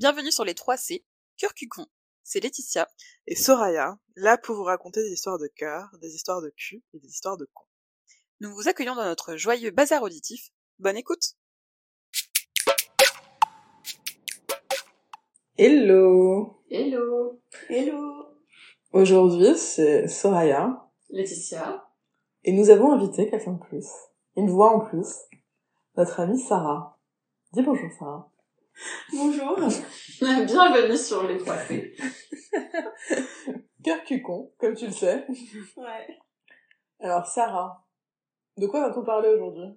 Bienvenue sur les 3 C, Curcucon. C'est Laetitia. Et Soraya, là pour vous raconter des histoires de cœur, des histoires de cul et des histoires de con. Nous vous accueillons dans notre joyeux bazar auditif. Bonne écoute Hello Hello Hello Aujourd'hui, c'est Soraya. Laetitia. Et nous avons invité quelqu'un de plus. Une voix en plus. Notre amie Sarah. Dis bonjour Sarah. Bonjour Bienvenue sur les 3C. Cœur cucon, comme tu le sais. Ouais. Alors Sarah, de quoi va-t-on parler aujourd'hui?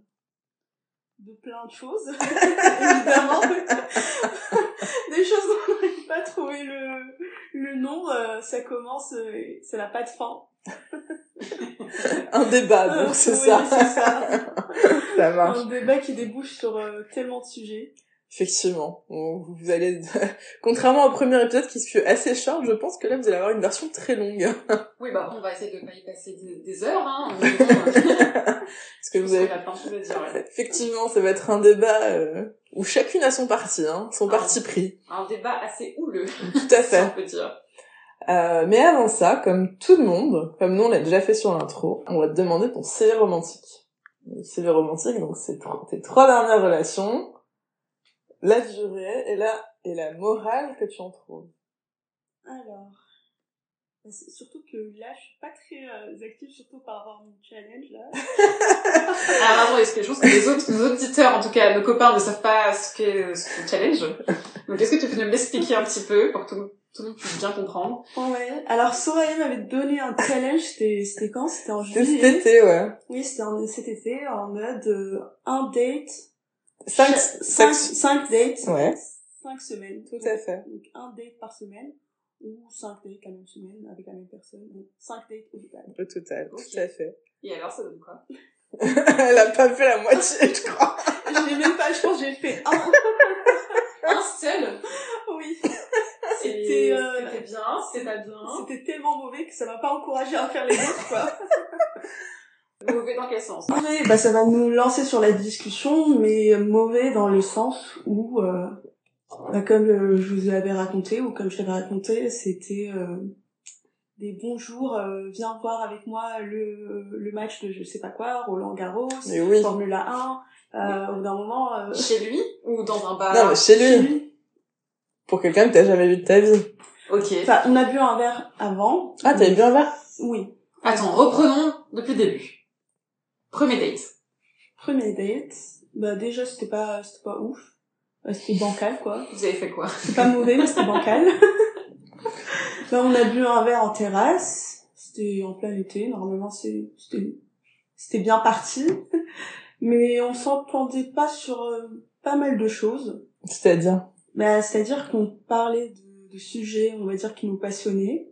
De plein de choses, évidemment. Des choses dont on n'arrive pas à trouver le, le nom. euh, ça commence, euh, ça n'a pas de fin. Un débat, donc Euh, c'est oui, ça. c'est ça. ça marche. Un débat qui débouche sur euh, tellement de sujets. Effectivement, vous allez, contrairement au premier épisode qui fut assez short, je pense que là vous allez avoir une version très longue. Oui, bah on va essayer de pas y passer des, heures, hein. Parce que vous avez, effectivement, ça va être un débat euh, où chacune a son parti, hein, son Ah. parti pris. Un débat assez houleux, Tout à si fait. on peut dire. Euh, mais avant ça, comme tout le monde, comme nous on l'a déjà fait sur l'intro, on va te demander ton CV romantique. Le CV romantique, donc c'est tes trois dernières relations, la durée et la, et la morale que tu en trouves. Alors, bah, c'est surtout que là, je suis pas très euh, active, surtout par rapport à mon challenge là. Alors attends, est-ce que je pense que les autres, nos auditeurs, en tout cas nos copains, ne savent pas ce qu'est ce le challenge? Donc est-ce que tu peux nous l'expliquer un petit peu pour que tout, tout le monde puisse bien comprendre? Ouais. Alors Soraya m'avait donné un challenge. C'était c'était quand? C'était en C'était cet juillet. été, ouais. Oui, c'était en cet été en mode euh, un date. Cinq, cinq, cinq, dates. Ouais. Cinq semaines. Tout à fait. Donc un date par semaine ou cinq dates la même semaine avec la même personne. Donc cinq dates au total. Au total, tout à fait. Et alors, ça donne quoi? Elle a pas fait la moitié, je crois. je l'ai même pas, je pense que j'ai fait un. Un seul? Oui. C'était C'était euh, c'était bien, c'était pas bien. c'était tellement mauvais que ça m'a pas encouragé à faire les autres quoi. Mauvais dans quel sens? Mauvais, bah ça va nous lancer sur la discussion, mais mauvais dans le sens où, euh, bah, comme euh, je vous avais raconté, ou comme je l'avais raconté, c'était euh, des bonjours, euh, viens voir avec moi le, le match de je sais pas quoi, Roland Garros, oui. Formula 1, euh, au bout d'un moment... Euh, Chez lui ou dans un bar? Non, mais chez lui. Pour quelqu'un que t'as jamais vu de ta vie. Ok. Enfin, on a bu un verre avant. Ah, t'avais bu un verre? Oui. Attends, reprenons depuis le début. Premier date. Premier date, bah déjà c'était pas, c'était pas ouf. Bah, c'était bancal quoi. Vous avez fait quoi? C'est pas mauvais, mais c'était bancal. Là, on a bu un verre en terrasse. C'était en plein été. Normalement, c'est- c'était, c'était bien parti. Mais on s'entendait pas sur euh, pas mal de choses. C'est-à-dire? Bah, c'est-à-dire qu'on parlait de, de sujets, on va dire, qui nous passionnaient.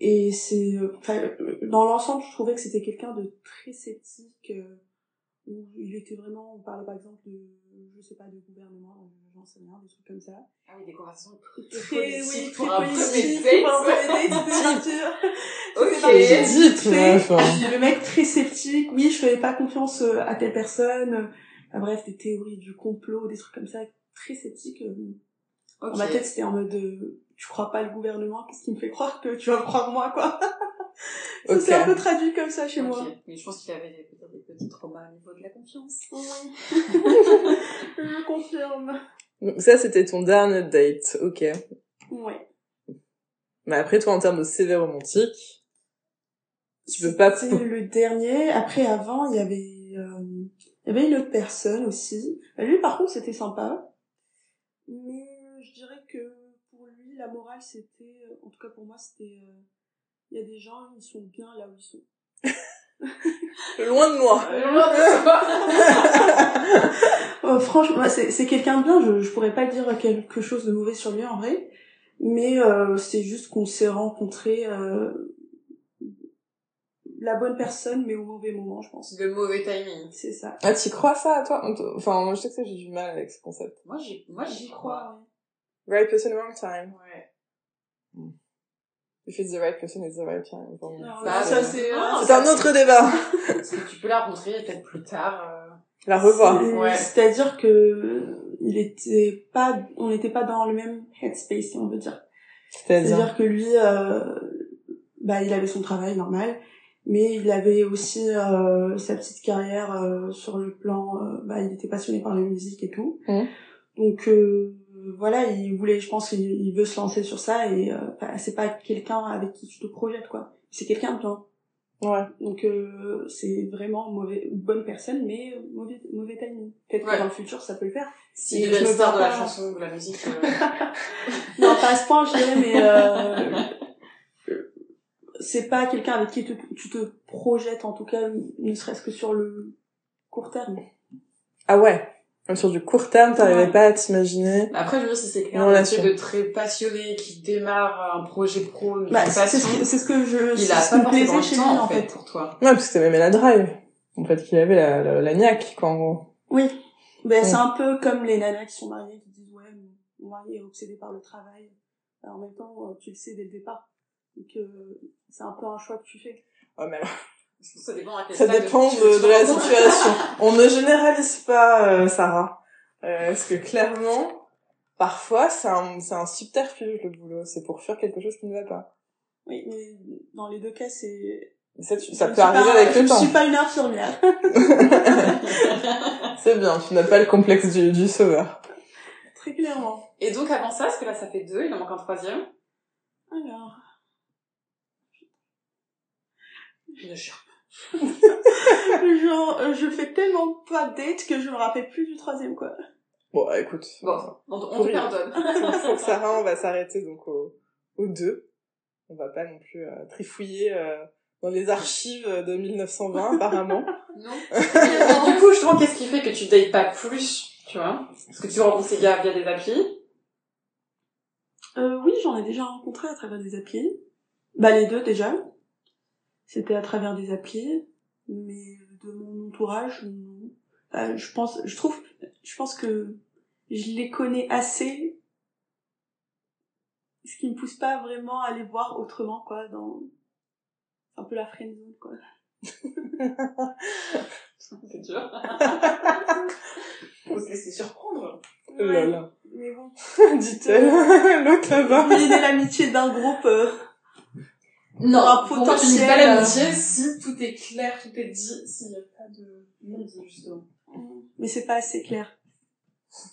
Et c'est, euh, enfin, euh, dans l'ensemble, je trouvais que c'était quelqu'un de très sceptique, euh, où il était vraiment, on parlait par exemple de, je sais pas, de gouvernement, j'en sais rien, des trucs comme ça. Ah oui, des conversations Très, oui, politiques très un politique, premier pour un hein. Le mec très sceptique, oui, je faisais pas confiance à telle personne. Enfin, bref, des théories du complot, des trucs comme ça, très sceptique. euh, Ok. Dans ma tête, c'était en mode, euh, tu crois pas le gouvernement, qu'est-ce qui me fait croire que tu vas me croire moi, quoi. Ça Ok. s'est un peu traduit comme ça chez Ok. moi. Mais je pense qu'il avait peut-être des petits traumas au niveau de la confiance. Oui. je confirme. Donc ça, c'était ton dernier date. Ok. Ouais. Mais après, toi, en termes de CV romantique, tu peux pas... C'était le dernier. Après, avant, il y avait, euh, il y avait une autre personne aussi. Bah, Lui, par contre, c'était sympa. Mais la morale, c'était, euh, en tout cas pour moi, c'était, euh, il y a des gens, ils sont bien là où ils sont. Loin de moi. Euh, franchement, c'est c'est quelqu'un de bien. Je, je pourrais pas dire quelque chose de mauvais sur lui en vrai, mais euh, c'est juste qu'on s'est rencontrés euh, la bonne personne, mais au mauvais moment, je pense. Le mauvais timing. C'est ça. Ah, tu crois ça, toi? Enfin, moi, je sais que ça, j'ai du mal avec ce concept. Moi, j'y, moi, j'y crois. Right person, wrong time. Ouais. If it's the right person, it's the right time. Bon. Non, Bah, ça euh, c'est un autre débat. Tu peux la rencontrer peut-être plus tard. euh. La revoir. C'est- Ouais. C'est-à-dire que il était pas, on n'était pas dans le même headspace, si on veut dire. C'est-à-dire. C'est-à-dire que lui, euh, bah, il avait son travail normal, mais il avait aussi euh, sa petite carrière euh, sur le plan, euh, bah, il était passionné par la musique et tout. Mhm. Donc euh, voilà, il voulait, je pense qu'il il veut se lancer sur ça et euh, c'est pas quelqu'un avec qui tu te projettes quoi. C'est quelqu'un de bien. Ouais. Donc euh, c'est vraiment mauvais, une bonne personne, mais mauvais, mauvais timing. Peut-être Ouais. que dans le futur ça peut le faire. Si je me star de la chanson ou de la musique. euh, Non, pas à ce point, je dirais, mais euh, c'est pas quelqu'un avec qui tu, tu te projettes, en tout cas, ne serait-ce que sur le court terme. Ah ouais. Même sur du court terme, t'arrivais Ouais. pas à t'imaginer. Après, je veux dire, si c'est quelqu'un de très passionné, qui démarre un projet pro, une Bah, c'est passion, ce, que- c'est ce que je, il c'est a ce pas plaisait chez lui, en en fait, pour toi. Ouais, parce que t'avais la drive. En fait, qu'il avait la, la, la niaque, quoi, en gros. Oui. Ben, c'est Ouais. un peu comme les nanas qui sont mariées, qui disent, ouais, mon mari est obsédé par le travail. Alors, en même temps, euh, tu le sais dès le départ. Donc, euh, c'est un peu un choix que tu fais. Ouais, mais alors, Ça dépend à quel ça stade dépend tu- de, la situation. On ne généralise pas, euh, Sarah. Euh, parce que clairement, parfois, c'est un, c'est un subterfuge, le boulot. C'est pour fuir quelque chose qui ne va pas. Oui, mais dans les deux cas, c'est... Ça, tu- je ça peut arriver pas- avec je le ne temps. suis pas une infirmière. c'est bien, tu n'as pas le complexe du, du sauveur. Très clairement. Et donc, avant ça, parce que là, ça fait deux, il en manque un troisième. Alors... Je cherche. Genre, euh, je fais tellement pas de date que je me rappelle plus du troisième, quoi. Bon, écoute. Bon, on, on te pardonne. Pour, Sarah, on va s'arrêter donc au, au 2. On va pas non plus euh, trifouiller euh, dans les archives de 1920, apparemment. Non. Du coup, justement, qu'est-ce qui fait que tu dates pas plus, tu vois? Parce que tu rencontres ces gars via des applis. Euh, oui, j'en ai déjà rencontré à travers des applis. Bah, les deux, déjà. C'était à travers des applis. Mais de mon entourage, non. Euh, je pense, je trouve, je pense que je les connais assez. Ce qui me pousse pas vraiment à les voir autrement, quoi, dans, un peu la friendzone, quoi. C'est dur. Faut se laisser surprendre. Oh là là. Mais bon. Dit-elle. L'autre là-bas. L'amitié d'un groupe, euh, Non, Un moi, potentiel, pas euh, l'amitié si tout est clair, tout est dit, s'il n'y a pas de justement. mais c'est pas assez clair.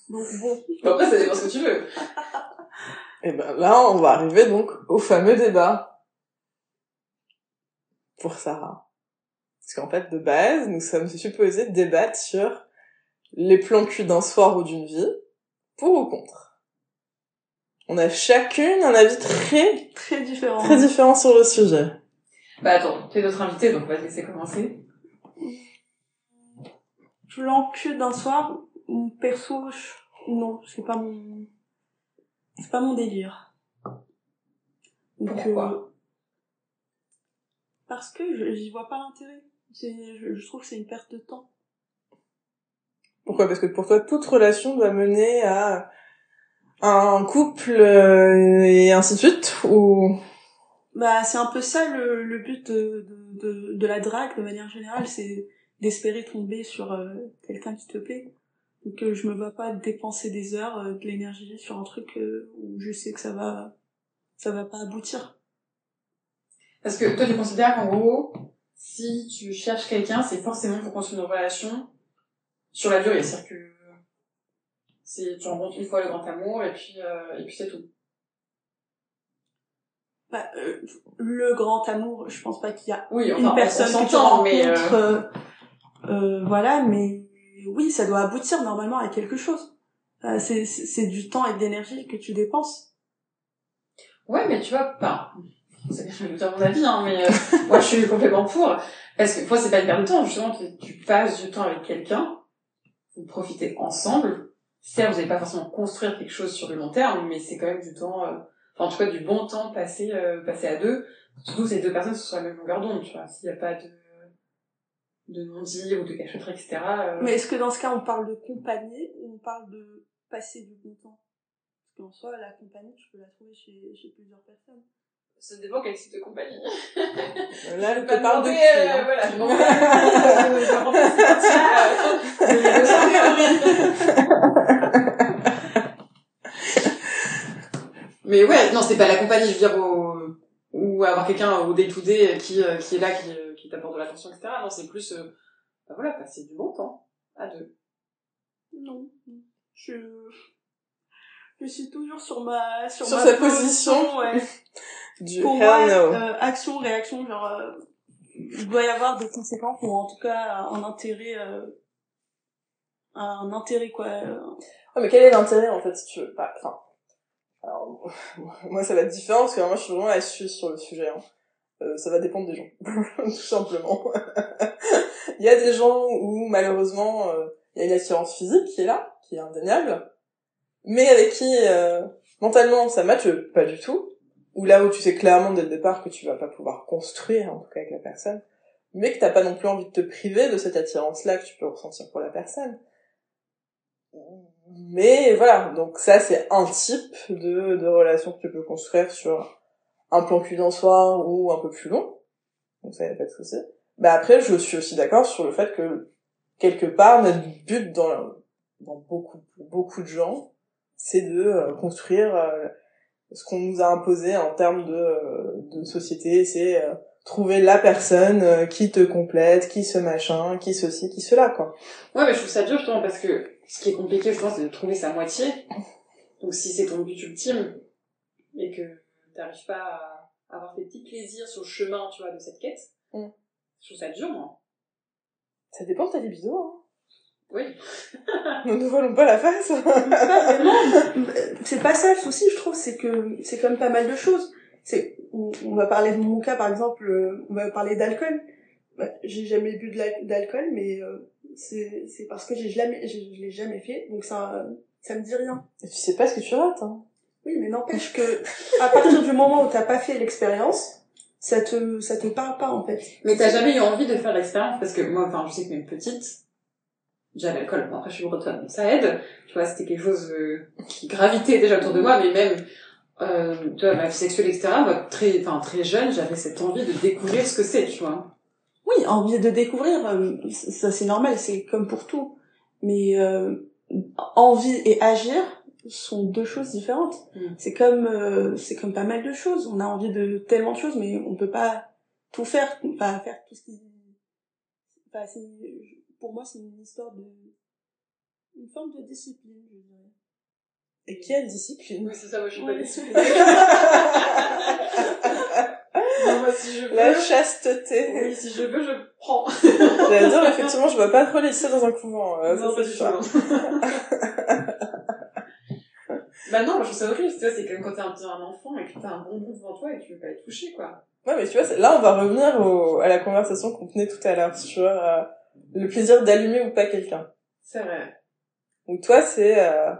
Donc bon. Bon, après, ça dépend ce que tu veux. Et ben là, on va arriver donc au fameux débat. Pour Sarah. Parce qu'en fait, de base, nous sommes supposés débattre sur les plans cul d'un soir ou d'une vie, pour ou contre. On a chacune un avis très, Très différent. très différent sur le sujet. Bah attends, t'es notre invité, donc on va te laisser commencer. Plan que d'un soir, mon perso, je- non, c'est pas mon, c'est pas mon délire. Donc, Pourquoi euh, Parce que je- j'y vois pas l'intérêt. Je, je trouve que c'est une perte de temps. Pourquoi? Parce que pour toi, toute relation doit mener à un couple euh, et ainsi de suite ou? Bah, c'est un peu ça le, le but de, de, de, de la drague de manière générale, c'est d'espérer tomber sur euh, quelqu'un qui te plaît. Donc euh, je me vois pas dépenser des heures, euh, de l'énergie sur un truc euh, où je sais que ça va, ça va pas aboutir. Parce que toi, tu considères qu'en gros, si tu cherches quelqu'un, c'est forcément pour construire une relation sur la durée. C'est-à-dire que c'est, tu rencontres une fois le grand amour et puis, euh, et puis c'est tout. Bah, euh, le grand amour, je pense pas qu'il y a Oui, enfin, une on- personne on que tu rencontres, mais euh, euh, euh, voilà, mais oui, ça doit aboutir normalement à quelque chose. C'est c'est du temps et de l'énergie que tu dépenses. ouais, mais tu vois, c'est je vais dire mon avis, hein, mais euh, moi, je suis complètement pour. Parce que, moi, c'est pas une perte de temps, justement, que tu passes du temps avec quelqu'un, vous profitez ensemble. Certes, vous n'allez pas forcément construire quelque chose sur le long terme, mais c'est quand même du temps, euh, enfin, en tout cas, du bon temps passé, euh, passé à deux. Surtout ces deux personnes sont sur la même longueur d'onde, tu vois. S'il n'y a pas de, de non-dit ou de cachotterie, etc. euh, Mais est-ce que dans ce cas, on parle de compagnie ou on parle de passer du bon temps? Parce qu'en soi, la compagnie, tu peux la trouver chez, chez plusieurs personnes. Ça dépend quel site de compagnie. Là, je te parle de cul, euh, hein. voilà, je Mais ouais, non, c'est pas la compagnie, je veux dire, au... ou avoir quelqu'un au day to day qui, euh, qui est là, qui, euh, qui t'apporte de l'attention, etc. Non, c'est plus, euh, bah voilà, passer du bon temps à deux. Non. Je, je suis toujours sur ma, sur, Sur ma sa position. ouais. Du Pour moi, no. euh, action, réaction, genre, euh, il doit y avoir des conséquences ou en tout cas un intérêt, euh, un intérêt quoi. Ah, mais quel est l'intérêt, en fait, si tu veux? Pas, enfin, alors, moi, ça va être différent, parce que moi, je suis vraiment la Suisse sur le sujet, hein. Euh, ça va dépendre des gens, tout simplement. il y a des gens où, malheureusement, euh, il y a une attirance physique qui est là, qui est indéniable, mais avec qui, euh, mentalement, ça matche pas du tout, ou là où tu sais clairement dès le départ que tu vas pas pouvoir construire, en tout cas avec la personne, mais que t'as pas non plus envie de te priver de cette attirance-là que tu peux ressentir pour la personne. Mais voilà, donc ça c'est un type de, relation que tu peux construire sur un plan cul d'un soir ou un peu plus long. Donc ça y a pas de souci. Bah après je suis aussi d'accord sur le fait que quelque part notre but dans, dans beaucoup beaucoup de gens c'est de euh, construire euh, ce qu'on nous a imposé en termes de, euh, de société, c'est euh, trouver la personne euh, qui te complète, qui se machin, qui ceci, qui cela quoi. Ouais, mais je trouve ça dur justement parce que ce qui est compliqué, je pense, c'est de trouver sa moitié. Donc si c'est ton but ultime et que t'arrives pas à avoir tes petits plaisirs sur le chemin, tu vois, de cette quête, Mm. je trouve ça dur, moi. Ça dépend de ta libido, hein. Oui. Ne nous voilons pas la face. C'est pas ça le souci, je trouve, c'est que c'est comme pas mal de choses. C'est, on, on va parler de mon cas par exemple, euh, on va parler d'alcool. Bah, j'ai jamais bu de la- d'alcool, mais euh, c'est c'est parce que j'ai jamais, je, je l'ai jamais fait, donc ça, ça me dit rien. Et tu sais pas ce que tu rates, hein. Oui, mais n'empêche que à partir du moment où t'as pas fait l'expérience, ça te ça te parle pas en fait. Mais t'as jamais eu envie de faire l'expérience? Parce que moi, enfin, je sais que même petite, déjà l'alcool, bon après je suis bretonne, donc ça aide. Tu vois, c'était quelque chose euh, qui gravitait déjà autour de moi, mais même, euh, tu vois, ma vie sexuelle, etc., très, enfin, très jeune, j'avais cette envie de découvrir ce que c'est, tu vois. Oui, envie de découvrir, euh, ça c'est normal, c'est comme pour tout. Mais euh, envie et agir sont deux choses différentes. Mm. C'est comme euh, c'est comme pas mal de choses. On a envie de tellement de choses, mais on peut pas tout faire, pas faire tout ce qui. Enfin, pour moi, c'est une histoire de une forme de discipline, je dirais. Et quelle discipline? Oui, c'est ça, moi je suis Ouais. pas disciplinée. non, moi si je veux, La chasteté. oui, si je veux, je prends. J'allais dire, effectivement, je vois pas trop laisser dans un couvent. euh, ça, non, pas du tout. bah non, moi, je trouve ça horrible, tu vois, c'est comme quand t'es un, un enfant et que t'as un bonbon devant toi et que tu veux pas être touché, quoi. Ouais, mais tu vois, là, on va revenir au, à la conversation qu'on tenait tout à l'heure sur euh, le plaisir d'allumer ou pas quelqu'un. C'est vrai. Ou toi, c'est... Euh,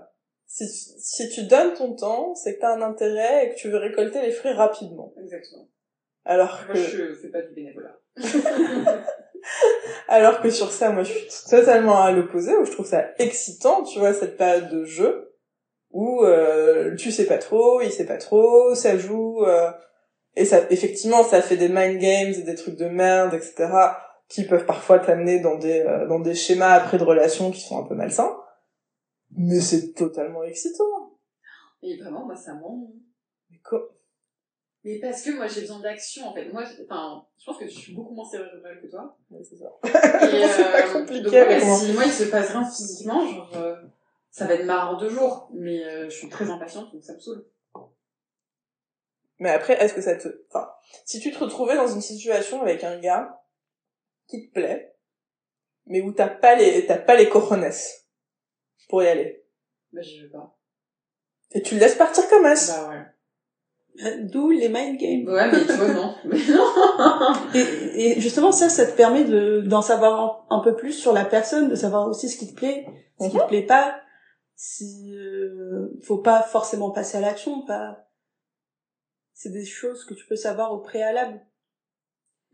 si, si tu donnes ton temps, c'est que t'as un intérêt et que tu veux récolter les fruits rapidement. Exactement. Alors Moi, que, je fais pas du bénévolat. alors que sur ça, moi, je suis totalement à l'opposé, où je trouve ça excitant, tu vois, cette période de jeu, où euh, tu sais pas trop, il sait pas trop, ça joue, euh, et ça, effectivement, ça fait des mind games et des trucs de merde, etc., qui peuvent parfois t'amener dans des, euh, dans des schémas après de relations qui sont un peu malsains. Mais c'est totalement excitant. Et vraiment, moi, ça m'ennuie. Mais co- Mais parce que moi, j'ai besoin d'action, en fait. Moi, enfin, je pense que je suis beaucoup moins cérébrale que toi. Ouais, c'est ça. Et, euh, C'est pas compliqué donc, ouais, si moi, il se passe rien physiquement, genre, euh, ça va être marrant deux jours. Mais euh, je suis très impatiente, donc ça me saoule. Mais après, est-ce que ça te... Enfin, si tu te retrouvais dans une situation avec un gars qui te plaît, mais où t'as pas les, t'as pas les cojones pour y aller, Bah, j'y vais pas. et tu le laisses partir comme as. Bah, ouais. D'où les mind games. Ouais, mais tu vois, non. Mais non. Et, et justement, ça, ça te permet de d'en savoir un, un peu plus sur la personne, de savoir aussi ce qui te plaît, ce qui te plaît pas. Si euh, faut pas forcément passer à l'action, pas. C'est des choses que tu peux savoir au préalable.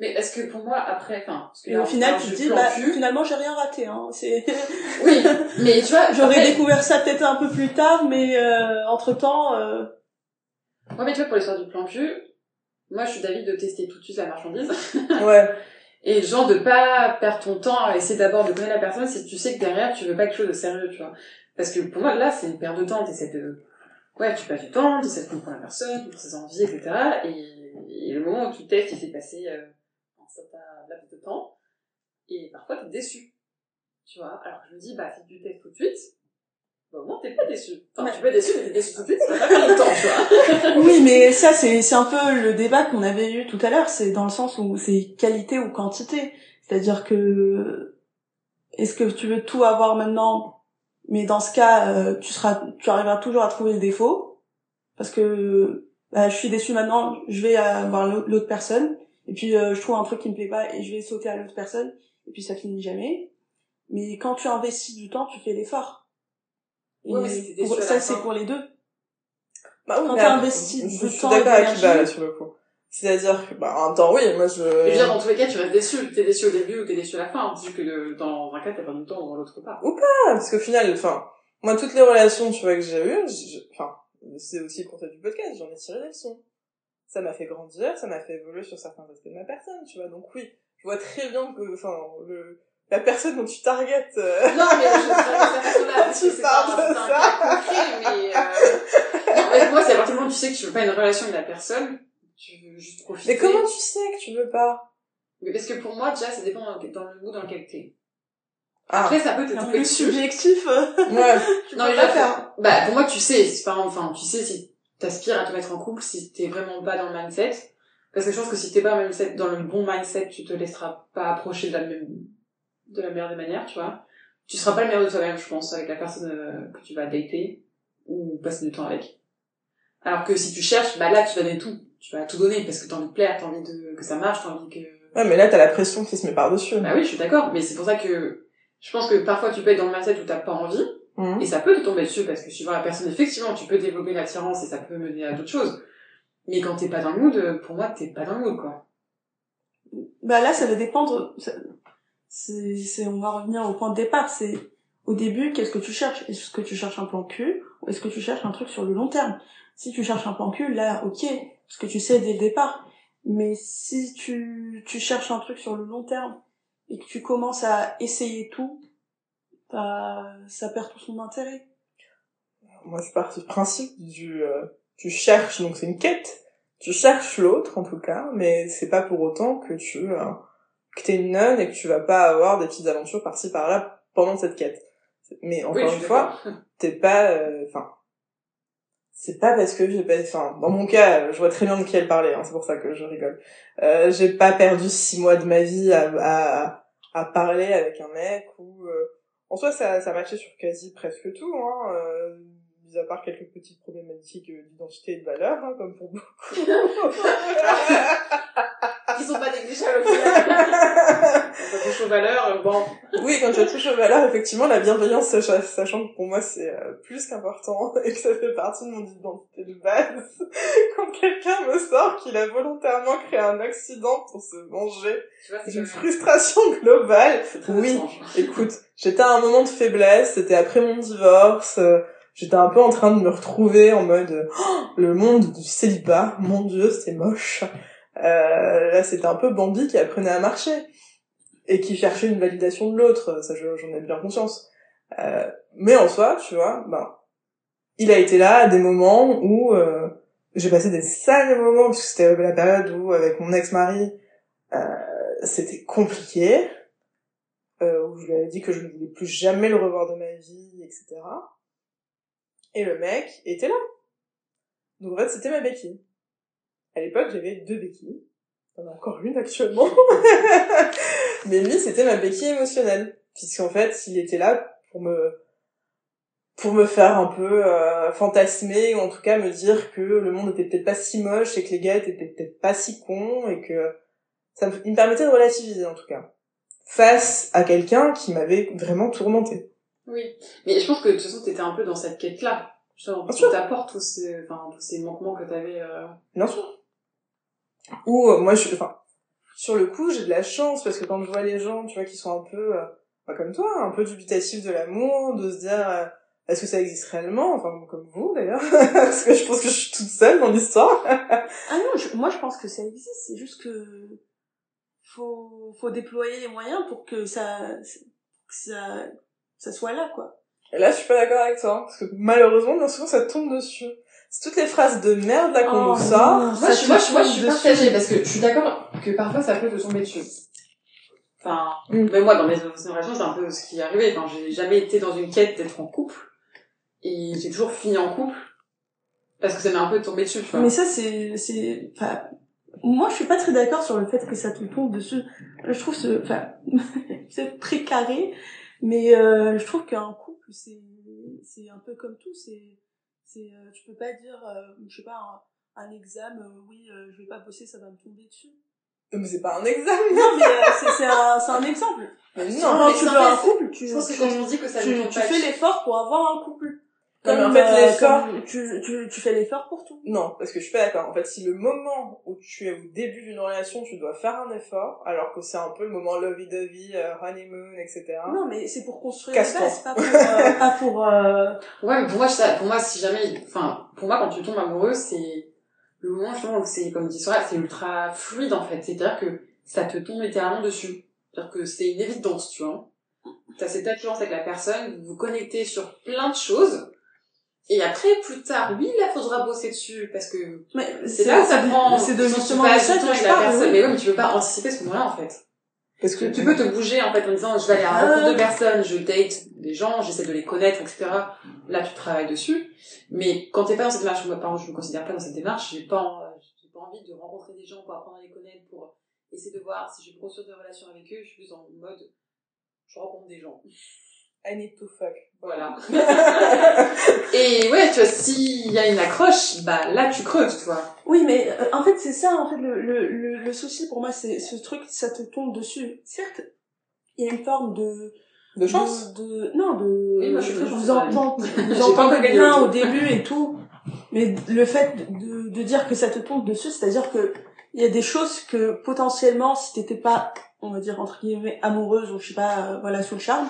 Mais est-ce que pour moi, après, enfin, parce que Et là, au final, tu dis, bah, finalement, j'ai rien raté. Hein. C'est. Oui, mais tu vois, J'aurais après- découvert ça peut-être un peu plus tard, mais euh, entre temps, euh, Ouais, mais tu vois, pour l'histoire du plan cul, moi je suis d'avis de tester tout de suite la marchandise. Ouais. Et genre de pas perdre ton temps à essayer d'abord de connaître la personne si tu sais que derrière tu veux pas quelque chose de sérieux, tu vois. Parce que pour moi là c'est une perte de temps, t'essaies de... Ouais, tu passes du temps, t'essaies de comprendre la personne, pour ses envies, etc. Et, et le moment où tu testes, il s'est passé euh, un certain laps de temps. Et parfois t'es déçu. Tu vois. Alors je me dis, bah si tu testes tout de suite, bah au moins t'es pas déçu. Enfin, tu peux être déçu, mais t'es déçu tout de suite, ça va pas le temps, tu vois. Oui, mais ça, c'est, c'est un peu le débat qu'on avait eu tout à l'heure. C'est dans le sens où c'est qualité ou quantité. C'est-à-dire que, est-ce que tu veux tout avoir maintenant? Mais dans ce cas, euh, tu seras, tu arriveras toujours à trouver le défaut. Parce que, bah, je suis déçue maintenant, je vais voir l'au- l'autre personne. Et puis, euh, je trouve un truc qui me plaît pas et je vais sauter à l'autre personne. Et puis, ça finit jamais. Mais quand tu investis du temps, tu fais l'effort. Et Ouais, mais pour- ça, c'est pour les deux. Bah oui, Quand mais t'as après, investi je, du suis temps d'accord avec Iba, là, sur le coup. C'est-à-dire que, bah, en même temps, oui, moi, je... Et dire, dans tous les cas, tu restes déçu. T'es déçu au début ou t'es déçu à la fin. C'est juste que de- dans un cas, t'as perdu du temps, dans l'autre pas. Ah, parce qu'au final, enfin, moi, toutes les relations, tu vois, que j'ai eues, je- enfin, c'est aussi le concept du podcast, j'en ai tiré des leçons. Ça m'a fait grandir, ça m'a fait évoluer sur certains aspects de ma personne, tu vois. Donc oui, je vois très bien que, enfin, le, la personne dont tu targetes, euh, Non, mais je personne-là, parce que Tu parles de ça. concret, mais, euh, en fait, moi, c'est à partir du moment où tu sais que tu veux pas une relation avec la personne, tu veux juste profiter. mais comment tu sais que tu veux pas? Mais parce que pour moi, déjà, ça dépend dans, le goût dans lequel t'es. Ah, Après, ça peut te Un tomber peu dessus. subjectif. euh, ouais. tu Non, peux mais là, faire. Bah, pour moi, tu sais, c'est pas, enfin, tu sais si t'aspires à te mettre en couple, si t'es vraiment pas dans le mindset. Parce que je pense que si t'es pas dans le mindset, dans le bon mindset, tu te laisseras pas approcher de la même, de la meilleure des manières, tu vois. Tu seras pas le meilleur de toi-même, je pense, avec la personne euh, que tu vas dater ou passer du temps avec. Alors que si tu cherches, bah là, tu vas donner tout. Tu vas tout donner parce que t'as envie de plaire, t'as envie de, que ça marche, t'as envie que, Ouais, mais là, t'as la pression qui se met par-dessus. bah oui, je suis d'accord, mais c'est pour ça que je pense que parfois tu peux être dans le mindset où t'as pas envie, Mhm. et ça peut te tomber dessus parce que suivant la personne, effectivement, tu peux développer l'attirance et ça peut mener à d'autres choses. Mais quand t'es pas dans le mood, euh, pour moi, t'es pas dans le mood, quoi. Bah là, ça va dépendre. c'est, on va revenir au point de départ. C'est au début, qu'est-ce que tu cherches? Est-ce que tu cherches un plan cul ou est-ce que tu cherches un truc sur le long terme? Si tu cherches un plan cul, là, ok, parce que tu sais dès le départ. Mais si tu, tu cherches un truc sur le long terme et que tu commences à essayer tout, bah, ça perd tout son intérêt. Moi, je pars du principe du, euh, tu cherches, donc c'est une quête. Tu cherches l'autre, en tout cas, mais c'est pas pour autant que tu, euh, que t'es une nonne et que tu vas pas avoir des petites aventures par-ci par-là pendant cette quête. Mais encore Oui, une fois, t'es pas, euh, enfin, c'est pas parce que j'ai pas, enfin, dans mon cas, je vois très bien de qui elle parlait, hein, c'est pour ça que je rigole. Euh, j'ai pas perdu six mois de ma vie à, à, à parler avec un mec ou, euh, en soi, ça, ça matchait sur quasi presque tout, hein, euh, mis à part quelques petites problématiques euh, d'identité et de valeur, hein, comme pour beaucoup. Qui sont pas négligeables au final. Quand touche aux valeurs, bon. Oui, quand je touche aux valeurs, effectivement, la bienveillance, sach- sachant que pour moi c'est euh, plus qu'important et que ça fait partie de mon identité de base. Quand quelqu'un me sort qu'il a volontairement créé un accident pour se venger d'une frustration globale, oui. écoute, j'étais à un moment de faiblesse, c'était après mon divorce, euh, j'étais un peu en train de me retrouver en mode Oh, le monde du célibat, mon dieu, c'est moche. Euh, là, c'était un peu Bambi qui apprenait à marcher et qui cherchait une validation de l'autre, ça je- j'en ai bien conscience. Euh, mais en soi, tu vois, ben, il a été là à des moments où euh, j'ai passé des sales moments, parce que c'était la période où, avec mon ex-mari, euh, c'était compliqué, euh, où je lui avais dit que je ne voulais plus jamais le revoir de ma vie, etc. Et le mec était là. Donc en fait, c'était ma béquille. À l'époque, j'avais deux béquilles. J'en ai encore une actuellement. Mais lui, c'était ma béquille émotionnelle. Puisqu'en fait, il était là pour me pour me faire un peu euh, fantasmer ou en tout cas me dire que le monde était peut-être pas si moche et que les gars étaient peut-être pas si cons et que ça me, il me permettait de relativiser en tout cas face à quelqu'un qui m'avait vraiment tourmenté. Oui. Mais je pense que de toute façon, t'étais un peu dans cette quête-là. Justement, Bien pour sûr. t'apporte tous ces, enfin, tous ces manquements que t'avais, euh... Bien sûr. Ou euh, moi, je, enfin, sur le coup, j'ai de la chance parce que quand je vois les gens, tu vois, qui sont un peu, euh, pas comme toi, un peu dubitatifs de l'amour, de se dire, euh, Est-ce que ça existe réellement? Enfin, comme vous d'ailleurs, parce que je pense que je suis toute seule dans l'histoire. Ah non, je- moi je pense que ça existe, c'est juste que faut, faut déployer les moyens pour que ça, que ça, ça soit là, quoi. Et là, je suis pas d'accord avec toi, hein, parce que malheureusement, bien souvent, ça tombe dessus. C'est toutes les phrases de merde là qu'on Oh, nous sort. non, Moi, ça je, moi, je, moi, je suis partagée parce que je suis d'accord que parfois ça peut te tomber dessus. Enfin, Mm. même moi, dans mes relations, c'est un peu ce qui est arrivé. Enfin, j'ai jamais été dans une quête d'être en couple. Et j'ai toujours fini en couple. Parce que ça m'est un peu tombé dessus, tu vois. Mais ça, c'est, c'est, enfin, moi, je suis pas très d'accord sur le fait que ça te tombe dessus. Je trouve ce, enfin, c'est très carré, mais euh, je trouve qu'un couple, c'est, c'est un peu comme tout. C'est, c'est, euh, tu peux pas dire, euh, je sais pas, un, un examen, euh, oui, euh, je vais pas bosser, ça va me tomber dessus. Mais c'est pas un examen. Non, mais euh, c'est, c'est un, c'est un exemple. Mais Non, non. Tu c'est veux un couple, tu, Je pense que tu, quand on dit que ça tu, fais l'effort pour avoir un couple. Mais en Comme, fait, euh, l'effort- comme tu, tu, tu fais l'effort pour tout. Non, parce que je suis pas d'accord. En fait, si le moment où tu es au début d'une relation, tu dois faire un effort, alors que c'est un peu le moment lovey-dovey, euh, honeymoon, etc. Non, mais c'est pour construire les bases, pas pour, euh, pas pour, euh, Ouais, mais pour moi, ça, pour moi, si jamais, enfin, pour moi, quand tu tombes amoureux, c'est le moment, justement, où c'est, comme dit Sora, c'est ultra fluide, en fait. C'est-à-dire que ça te tombe littéralement dessus. C'est-à-dire que c'est une évidence, tu vois. T'as cette attirance avec la personne, vous vous connectez sur plein de choses. Et après, plus tard, oui, là, faudra bosser dessus, parce que c'est là où ça de- prend, c'est de justement que la personne. Mais oui, mais tu peux pas anticiper ce moment-là, en fait. Parce que Tu peux te bouger en fait en disant je vais aller à la rencontre Ah. de personnes, je date des gens, j'essaie de les connaître, etc. Là tu travailles dessus. Mais quand t'es pas dans cette démarche, moi par exemple je me considère pas dans cette démarche, j'ai pas, j'ai pas envie de rencontrer des gens pour apprendre à les connaître, pour essayer de voir si je vais construire des relations avec eux, je suis plus en mode je rencontre des gens. I need to fuck. Voilà. Et ouais, tu vois, s'il y a une accroche, bah là tu creuses, tu vois. Oui, mais euh, en fait, c'est ça, en fait, le, le, le, le souci pour moi, c'est ce truc, ça te tombe dessus. Certes, il y a une forme de... De chance de, de- Non, de... Oui, moi, je vous entends, J'ai vous gagné bien au au début et tout. Mais le fait de, de dire que ça te tombe dessus, c'est-à-dire que il y a des choses que potentiellement, si t'étais pas, on va dire, entre guillemets, amoureuse ou je sais pas, euh, voilà, sous le charme,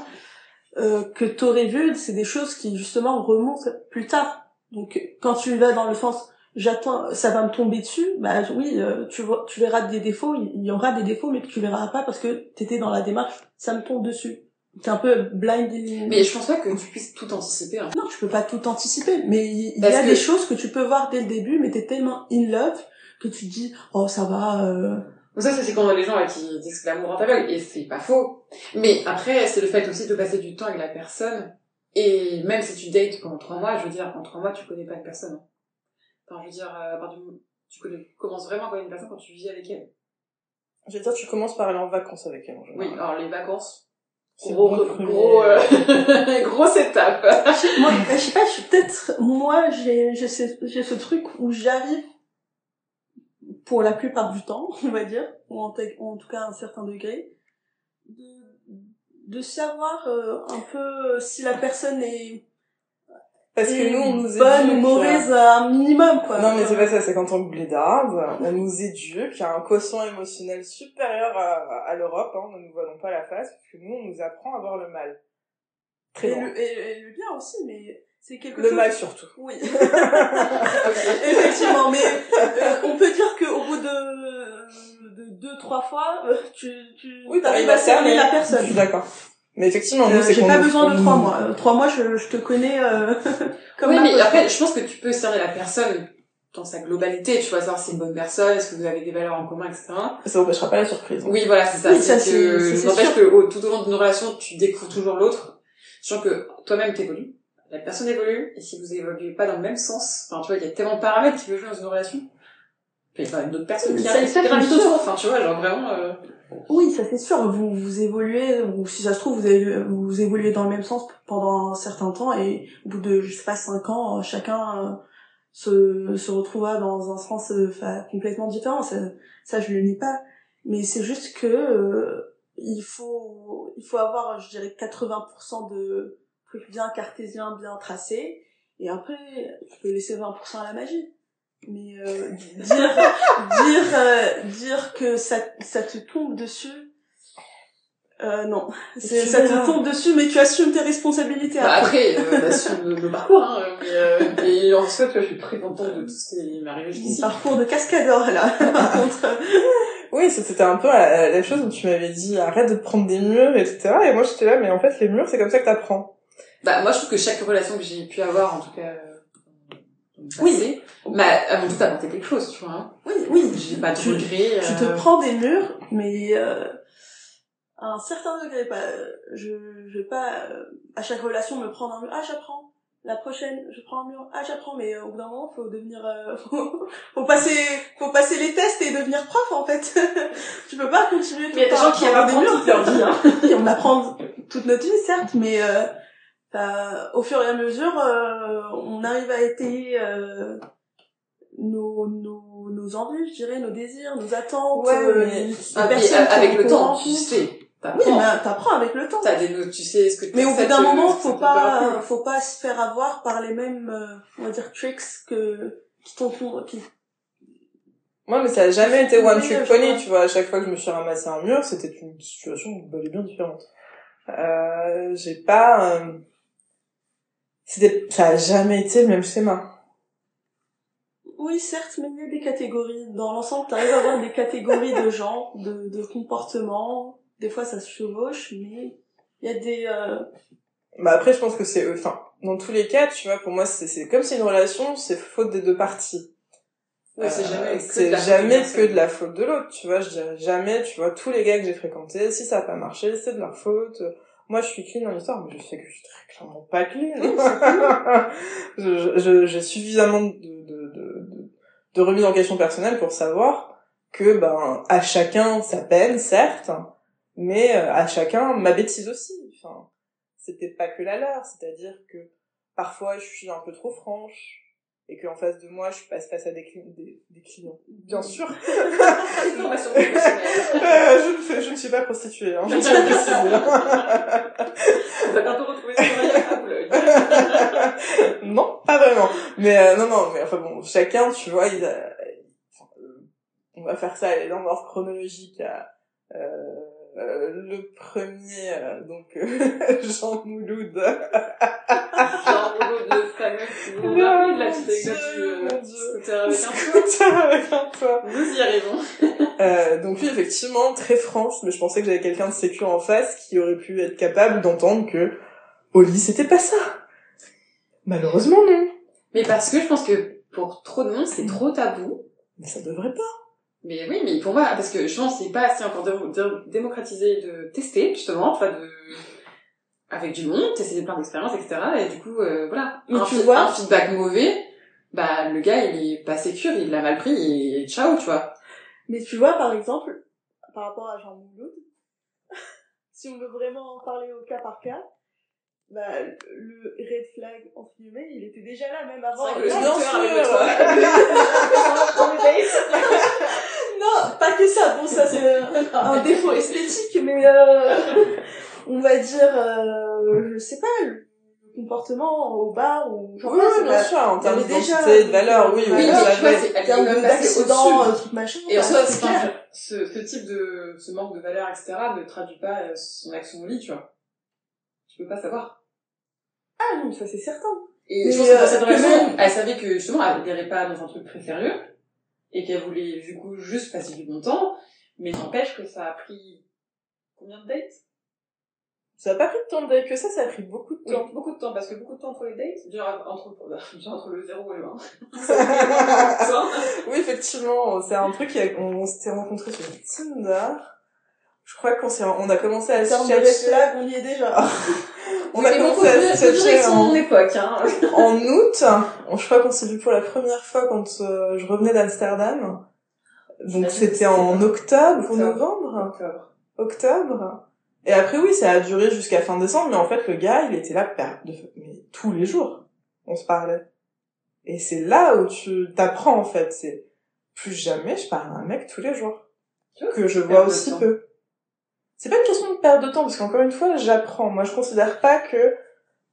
euh, que t'aurais vu, c'est des choses qui justement remontent plus tard. Donc quand tu vas dans le sens j'attends ça va me tomber dessus, bah oui, euh, tu vois tu verras des défauts, il y aura des défauts mais que tu verras pas parce que t'étais dans la démarche ça me tombe dessus. T'es un peu blinding. Mais je pense pas que tu puisses tout anticiper. Hein. non, tu peux pas tout anticiper, mais il y a que- des choses que tu peux voir dès le début mais t'es tellement in love que tu te dis oh ça va euh... Donc ça, c'est quand les gens là, qui disent que l'amour rend aveugle, et c'est pas faux. Mais après, c'est le fait aussi de passer du temps avec la personne, et même si tu dates pendant trois mois, je veux dire, en trois mois, tu connais pas une personne. hein. Enfin, je veux dire, euh, du tu connais, commences vraiment à connaître une personne quand tu vis avec elle. Je veux dire, tu commences par aller en vacances avec elle, en général. Oui, alors les vacances, C'est gros, bon premier- gros, euh, grosse étape. moi je sais pas, je suis peut-être moi j'ai j'ai ce, j'ai ce truc où j'arrive pour la plupart du temps, on va dire, ou en, tout cas à un certain degré, de, de savoir euh, un peu si la personne est, Parce que nous, on nous bonne ou mauvaise à un minimum, quoi. Non, mais c'est pas ça, c'est quand on blédarde, on nous éduque, il y a un quotient émotionnel supérieur à, à l'Europe, hein, ne nous voilons pas la face, parce que nous, on nous apprend à voir le mal. Très et, le, et, et le bien aussi, mais c'est quelque Le chose... mal surtout. Oui. Effectivement, mais euh, on peut dire qu'au bout de, de deux, trois fois, euh, tu, tu Oui, arrives t'arrives à cerner la Je personne. suis d'accord. Mais effectivement, nous, Euh, c'est J'ai pas nous- besoin de trois mois. Euh, Trois mois, je, je te connais euh, comme oui, ma mais après, je pense que tu peux cerner la personne dans sa globalité, tu vois, savoir si c'est une bonne personne, est-ce que vous avez des valeurs en commun, etc. Ça empêchera pas la surprise. Oui, voilà, c'est ça. Oui, ça, c'est que, c'est- c'est n'empêche sûr. que au- tout au long d'une relation, tu découvres toujours l'autre. Sachant que toi-même t'évolues, la personne évolue, et si vous évoluez pas dans le même sens, enfin, tu vois, il y a tellement de paramètres qui peuvent jouer dans une relation. Puis, il y a une autre personne qui arrive, qui gravite autour, enfin, tu vois, genre vraiment, euh... Oui, ça c'est sûr. Vous, vous évoluez, ou si ça se trouve, vous, avez- vous évoluez dans le même sens pendant un certain temps, et au bout de, je sais pas, cinq ans, euh, chacun euh, se, se retrouvera dans un sens enfin, complètement différent. Ça, ça, je le nie pas. Mais c'est juste que euh, il faut, il faut avoir, je dirais, 80% de bien cartésiens, bien tracés, et après, tu peux laisser 20% à la magie. Mais euh, dire dire euh, dire que ça ça te tombe dessus Euh, non. C'est, ça te tombe dessus, mais tu assumes tes responsabilités Bah, après. après, euh, assume le, parcours, hein, mais, euh, et en fait, je suis très contente de tout ce qui m'est arrivé jusqu'ici. parcours de cascadeur, là. Par contre, Oui, c'était un peu la, la chose où tu m'avais dit arrête de prendre des murs, etc. Et moi j'étais là, mais en fait les murs c'est comme ça que t'apprends. Bah, moi, je trouve que chaque relation que j'ai pu avoir, en tout cas, euh, Oui. bah, elles m'ont toutes apporté quelque chose, tu vois. hein. oui, oui. J'ai pas de Tu- te euh, prends des murs, mais euh, à un certain degré. Pas, je, je vais pas euh, à chaque relation me prendre un mur. Ah, j'apprends. La prochaine, je prends un mur. Ah, j'apprends. Mais euh, au bout d'un moment, faut devenir, euh, faut, faut passer, faut passer les tests et devenir prof en fait. tu peux pas continuer tout Mais il y a des gens qui apprendre toute leur vie, hein. Et on apprend toute notre vie, certes, mais au fur et à mesure, euh, on arrive à étayer euh, nos, nos, nos envies, je dirais, nos désirs, nos attentes. Ouais, euh, mais- les Ah, avec le temps, tu sais. Oui, T'apprends. bah, t'apprends avec le temps. T'as des notes, tu sais ce que Mais au bout d'un moment, faut pas faut pas se faire avoir par les mêmes, euh, on va dire, tricks que qui t'ont qui Moi mais ça a jamais été one trick pony, tu vois. À chaque fois que je me suis ramassé un mur, c'était une situation bel et bien différente. Euh, j'ai pas, euh, c'était, ça a jamais été le même schéma. Oui, certes, mais il y a des catégories. Dans l'ensemble, tu arrives à avoir des catégories de gens, de, de comportements. Des fois, ça se chevauche, mais il y a des... euh, Bah après, je pense que c'est, enfin, dans tous les cas, tu vois, pour moi, c'est, c'est comme c'est une relation, c'est faute des deux parties. Oui, c'est Euh, jamais que de c'est la faute jamais que de la faute de l'autre, tu vois. Je dirais jamais, tu vois, tous les gars que j'ai fréquentés, si ça a pas marché, c'est de leur faute. Moi, je suis clean dans l'histoire, mais je sais que je suis très clairement pas clean. je, j'ai suffisamment de, de, de, de, de remise en question personnelle pour savoir que, ben, à chacun sa peine, certes, mais euh, à chacun ma bêtise aussi. Enfin, c'était pas que la leur, c'est-à-dire que parfois je suis un peu trop franche et qu'en face de moi je passe face à des, cli- des, des clients. Bien sûr. Euh, je, ne fais- je ne suis pas prostituée, hein, je tiens à préciser. On va bientôt retrouver ce travail à Boulogne. non, pas vraiment. Mais euh, non, non, mais enfin bon, chacun, tu vois, il a... enfin, euh, on va faire ça dans l'ordre chronologique. à, euh, euh, le premier, euh, donc euh, Jean Mouloud. Genre, Boulogne, le fameux qui Mon rappelle la petite Dieu, anecdote mon du Dieu. scooter avec un toit. Scooter avec un toit. Nous y arrivons. Euh, donc oui, effectivement, très franche, mais je pensais que j'avais quelqu'un de sécure en face qui aurait pu être capable d'entendre que au lit, c'était pas ça. Malheureusement, non. Mais parce que je pense que pour trop de monde, c'est trop tabou. Mais ça devrait pas. Mais oui, mais pour moi, parce que je pense que c'est pas assez encore dé- dé- démocratisé de tester, justement, enfin de avec du monde, tester plein d'expériences, etc. Et du coup, euh, voilà. Mais un, tu vois- un feedback mauvais, bah le gars il est pas sécure, il l'a mal pris et ciao, tu vois. Mais tu vois, par exemple, par rapport à Jean Mouloud, si on veut vraiment en parler au cas par cas, bah, le red flag, entre guillemets, il était déjà là, même avant. C'est vrai que le avec sûr. Non, pas que ça. Bon, ça c'est euh, un défaut esthétique, mais euh, on va dire, euh, je sais pas, le comportement au bar ou genre Oui, pas, oui, bien sûr, en termes d'identité, de valeur, oui, oui, Oui, en termes d'accident, truc machin. Et en soi, ce, ce type de, ce manque de valeur, etc., ne traduit pas euh, son action au lit, tu vois. Tu peux pas savoir. Ah non, ça c'est certain. Et Mais, je pense que dans euh, cette même- elle savait que justement, elle n'irait pas dans un truc très sérieux, et qu'elle voulait du coup juste passer du bon temps, mais n'empêche que ça a pris combien de dates? Ça a pas pris de temps de date que ça, ça a pris beaucoup de Oui, temps. beaucoup de temps, parce que beaucoup de temps entre les dates, genre entre, genre entre le 0 et le 1. oui, effectivement, c'est un truc, on, on s'était rencontrés sur Tinder. Je crois qu'on s'est, on a commencé à se chercher. flag, on y est déjà. On a commencé à se son en, époque, hein. en août. On- Je crois qu'on s'est vu pour la première fois quand euh, je revenais d'Amsterdam. Donc c'était en octobre ou novembre Octobre. Octobre. Et après oui, ça a duré jusqu'à fin décembre, mais en fait le gars, il était là de... mais tous les jours. On se parlait. Et c'est là où tu t'apprends en fait, c'est plus jamais je parle à un mec tous les jours que je vois aussi peu. C'est pas une question de perte de temps parce qu'encore une fois, j'apprends. Moi, je considère pas que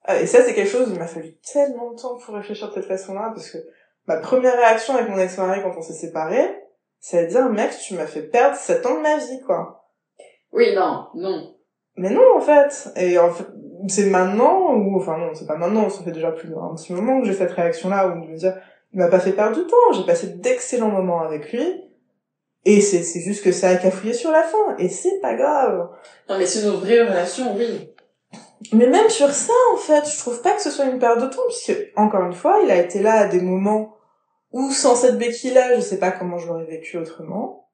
ah, et ça c'est quelque chose, il m'a fallu tellement de temps pour réfléchir de cette façon-là parce que ma première réaction avec mon ex-mari quand on s'est séparés, c'est de dire mec, tu m'as fait perdre 7 ans de ma vie quoi. Oui, non, non. mais non, en fait. Et en fait, c'est maintenant, ou, enfin non, c'est pas maintenant, ça fait déjà plus d'un petit moment que j'ai cette réaction-là, où je me dire, il m'a pas fait perdre du temps, j'ai passé d'excellents moments avec lui, et c'est, c'est juste que ça a cafouillé sur la fin, et c'est pas grave. Non, mais c'est une vraie relation, oui. Mais même sur ça, en fait, je trouve pas que ce soit une perte de temps, puisque, encore une fois, il a été là à des moments où, sans cette béquille-là, je sais pas comment je l'aurais vécu autrement.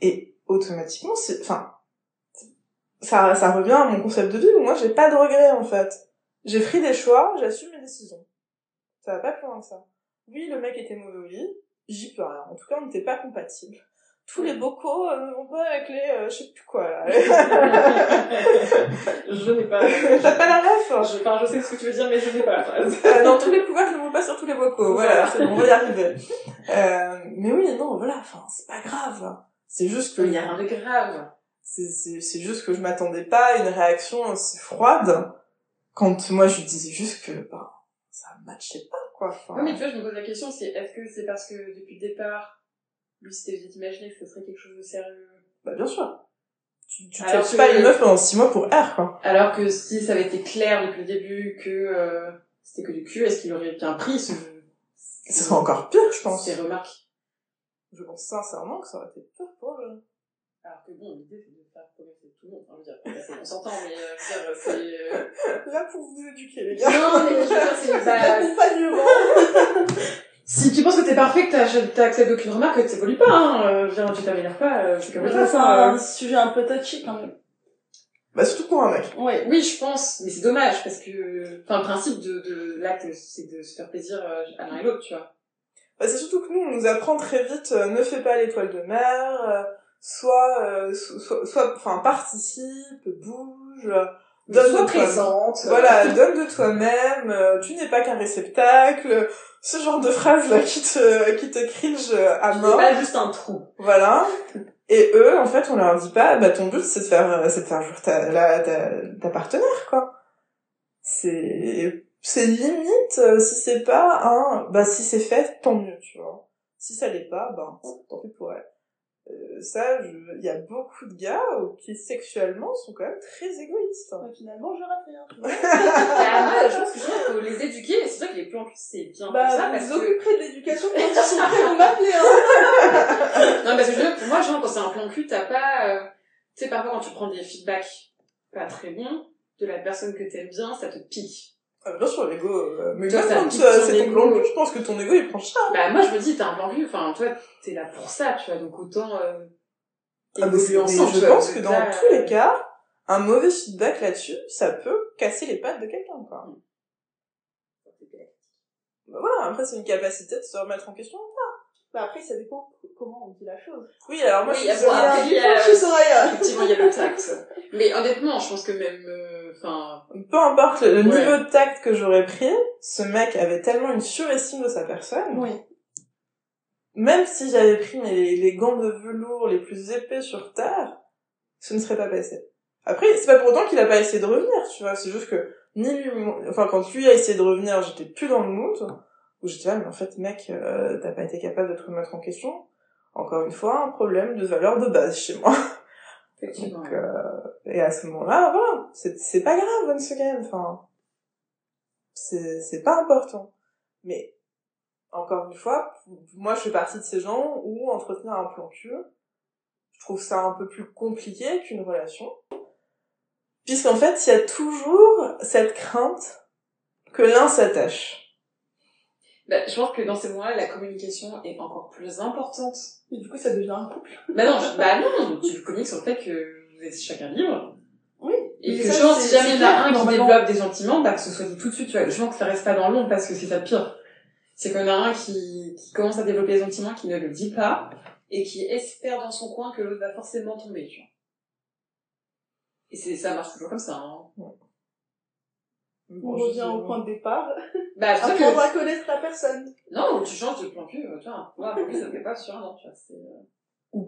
Et, automatiquement, c'est, enfin, ça, ça revient à mon concept de vie où moi, j'ai pas de regrets, en fait. J'ai pris des choix, j'assume mes décisions. Ça va pas plus loin que ça. Oui, le mec était mauvais au lit, j'y peux rien. En tout cas, on n'était pas compatibles. Tous les bocaux euh, ne vont pas avec les, euh, je sais plus quoi, là. je n'ai pas. T'as pas la ref je, enfin, je sais ce que tu veux dire, mais je n'ai pas la phrase. euh, Non, tous les couverts ne vont pas sur tous les bocaux. Voilà, c'est bon, on va y arriver. Euh, mais oui, non, voilà, enfin, c'est pas grave. C'est juste que... Il n'y a rien de grave. C'est, c'est, c'est juste que je m'attendais pas à une réaction aussi froide quand moi je lui disais juste que, bah, ça matchait pas, quoi. Enfin, Oui, mais tu vois, je me pose la question, c'est est-ce que c'est parce que depuis le départ, lui s'était peut-être imaginé que ce serait quelque chose de sérieux Bah, bien sûr. Tu, tu Alors pas une meuf pendant six mois pour R, quoi. Alors que si ça avait été clair depuis le début que euh, c'était que du cul, est-ce qu'il aurait bien pris ce... Ce serait encore pire, je pense. ces remarques Je pense sincèrement que ça aurait été pire pour le... Alors que bon, l'idée c'est de faire progresser tout le monde. Enfin, je veux dire, c'est- on s'entend, mais euh, c'est... euh, Là, pour vous éduquer, les gars. Non, mais je veux dire, c'est pas... L'accompagnement. Si tu penses que t'es parfait, que t'as- t'acceptes aucune remarque, que t'évolues pas, hein. Euh, dire, tu t'améliores pas, euh, je suis comme Ça, ça. c'est un sujet un peu touchy quand même. Bah, surtout pour un mec. Ouais. Oui, je pense, mais c'est dommage parce que, enfin, le principe de, de l'acte, c'est de se faire plaisir euh, à l'un et l'autre, tu vois. Bah, c'est surtout que nous, on nous apprend très vite, euh, ne fais pas l'étoile de mer, euh, soit, euh, so- soit, soit, enfin, participe, bouge, euh, donne Sois de toi- présente. Voilà, donne de toi-même, euh, tu n'es pas qu'un réceptacle, ce genre de phrases là qui te, qui te cringe à C'est mort. pas juste un trou. Voilà. Et eux, en fait, on leur dit pas, bah, ton but, c'est de faire, c'est de faire jouer ta, la, ta, ta partenaire, quoi. C'est, c'est limite, euh, si c'est pas un, bah, si c'est fait, tant mieux, tu vois. Si ça l'est pas, bah, tant pis pour elle. Euh, ça, il y a beaucoup de gars qui, sexuellement, sont quand même très égoïstes. Ouais, finalement, je rate rien. moi, je pense que justement, faut les éduquer, et c'est vrai que les plans cul, c'est bien Bah, pour ça, parce vous que... de l'éducation quand ils sont prêts, vous m'appelez, hein. Non, parce que je pour moi, genre, quand c'est un plan cul, t'as pas, euh, tu sais, parfois quand tu prends des feedbacks pas très bons, de la personne que t'aimes bien, ça te pique. Ah, bien sûr, l'ego, euh, mais Toi, même quand c'est ton ego. plan je pense que ton ego, il prend cher. Bah, moi, je me dis, t'as un plan cul, enfin, toi, t'es là pour ça, tu vois, donc autant, euh, Ah, mais c'est- ensemble, je pense que dans là, tous les euh, cas, un mauvais feedback là-dessus, ça peut casser les pattes de quelqu'un, quoi. Bah voilà, après c'est une capacité de se remettre en question. Bah, après, ça dépend comment on dit la chose. Oui, alors moi Oui, je il y a suis bon, Soraya. après, il y a- Je suis Soraya. Effectivement, il y a le tact. Mais honnêtement, je pense que même, euh, enfin, Peu importe le, Ouais. niveau de tact que j'aurais pris, ce mec avait tellement une surestime de sa personne. Oui. Même si j'avais pris mes, les gants de velours les plus épais sur Terre, ce ne serait pas passé. Après, c'est pas pour autant qu'il a pas essayé de revenir, tu vois. C'est juste que, ni lui, enfin, quand lui a essayé de revenir, j'étais plus dans le mood, où j'étais là, mais en fait, mec, euh, t'as pas été capable de te remettre en question. Encore une fois, un problème de valeur de base chez moi. effectivement. Donc, euh, et à ce moment-là, voilà, c'est, c'est pas grave, once again, enfin, c'est, c'est pas important. Mais, encore une fois, moi je fais partie de ces gens où entretenir un plan cul, je trouve ça un peu plus compliqué qu'une relation. Puisqu'en fait, il y a toujours cette crainte que l'un s'attache. Bah, je pense que dans ces moments-là, la communication est encore plus importante. Et du coup, ça devient un couple. Bah non, je- bah non, tu communiques sur le fait que vous êtes chacun libre. Et que pense, si jamais il y en a un qui développe des sentiments, bah que ce soit dit tout de suite, tu vois. Je pense que ça reste pas dans l'ombre parce que c'est ça le pire. C'est qu'on a un qui, qui commence à développer des sentiments, qui ne le dit pas, et qui espère dans son coin que l'autre va forcément tomber, tu vois. Et c'est, ça marche toujours comme ça, hein. On Bon, revient au point de départ. Bah, Apprendre que, à connaître la personne. non, tu changes de plan cul, tu vois. Moi, ça me fait pas sur un an, tu vois. Euh,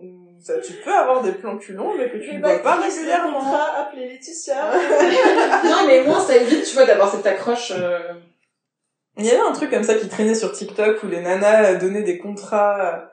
Mm, Ça, tu peux avoir des plans cul longs, mais que tu ne vois pas régulièrement. contrats, appelez Laetitia. non, mais au moins, ça évite, tu vois, d'avoir cette accroche, euh, Il y avait un truc comme ça qui traînait sur TikTok où les nanas euh, donnaient des contrats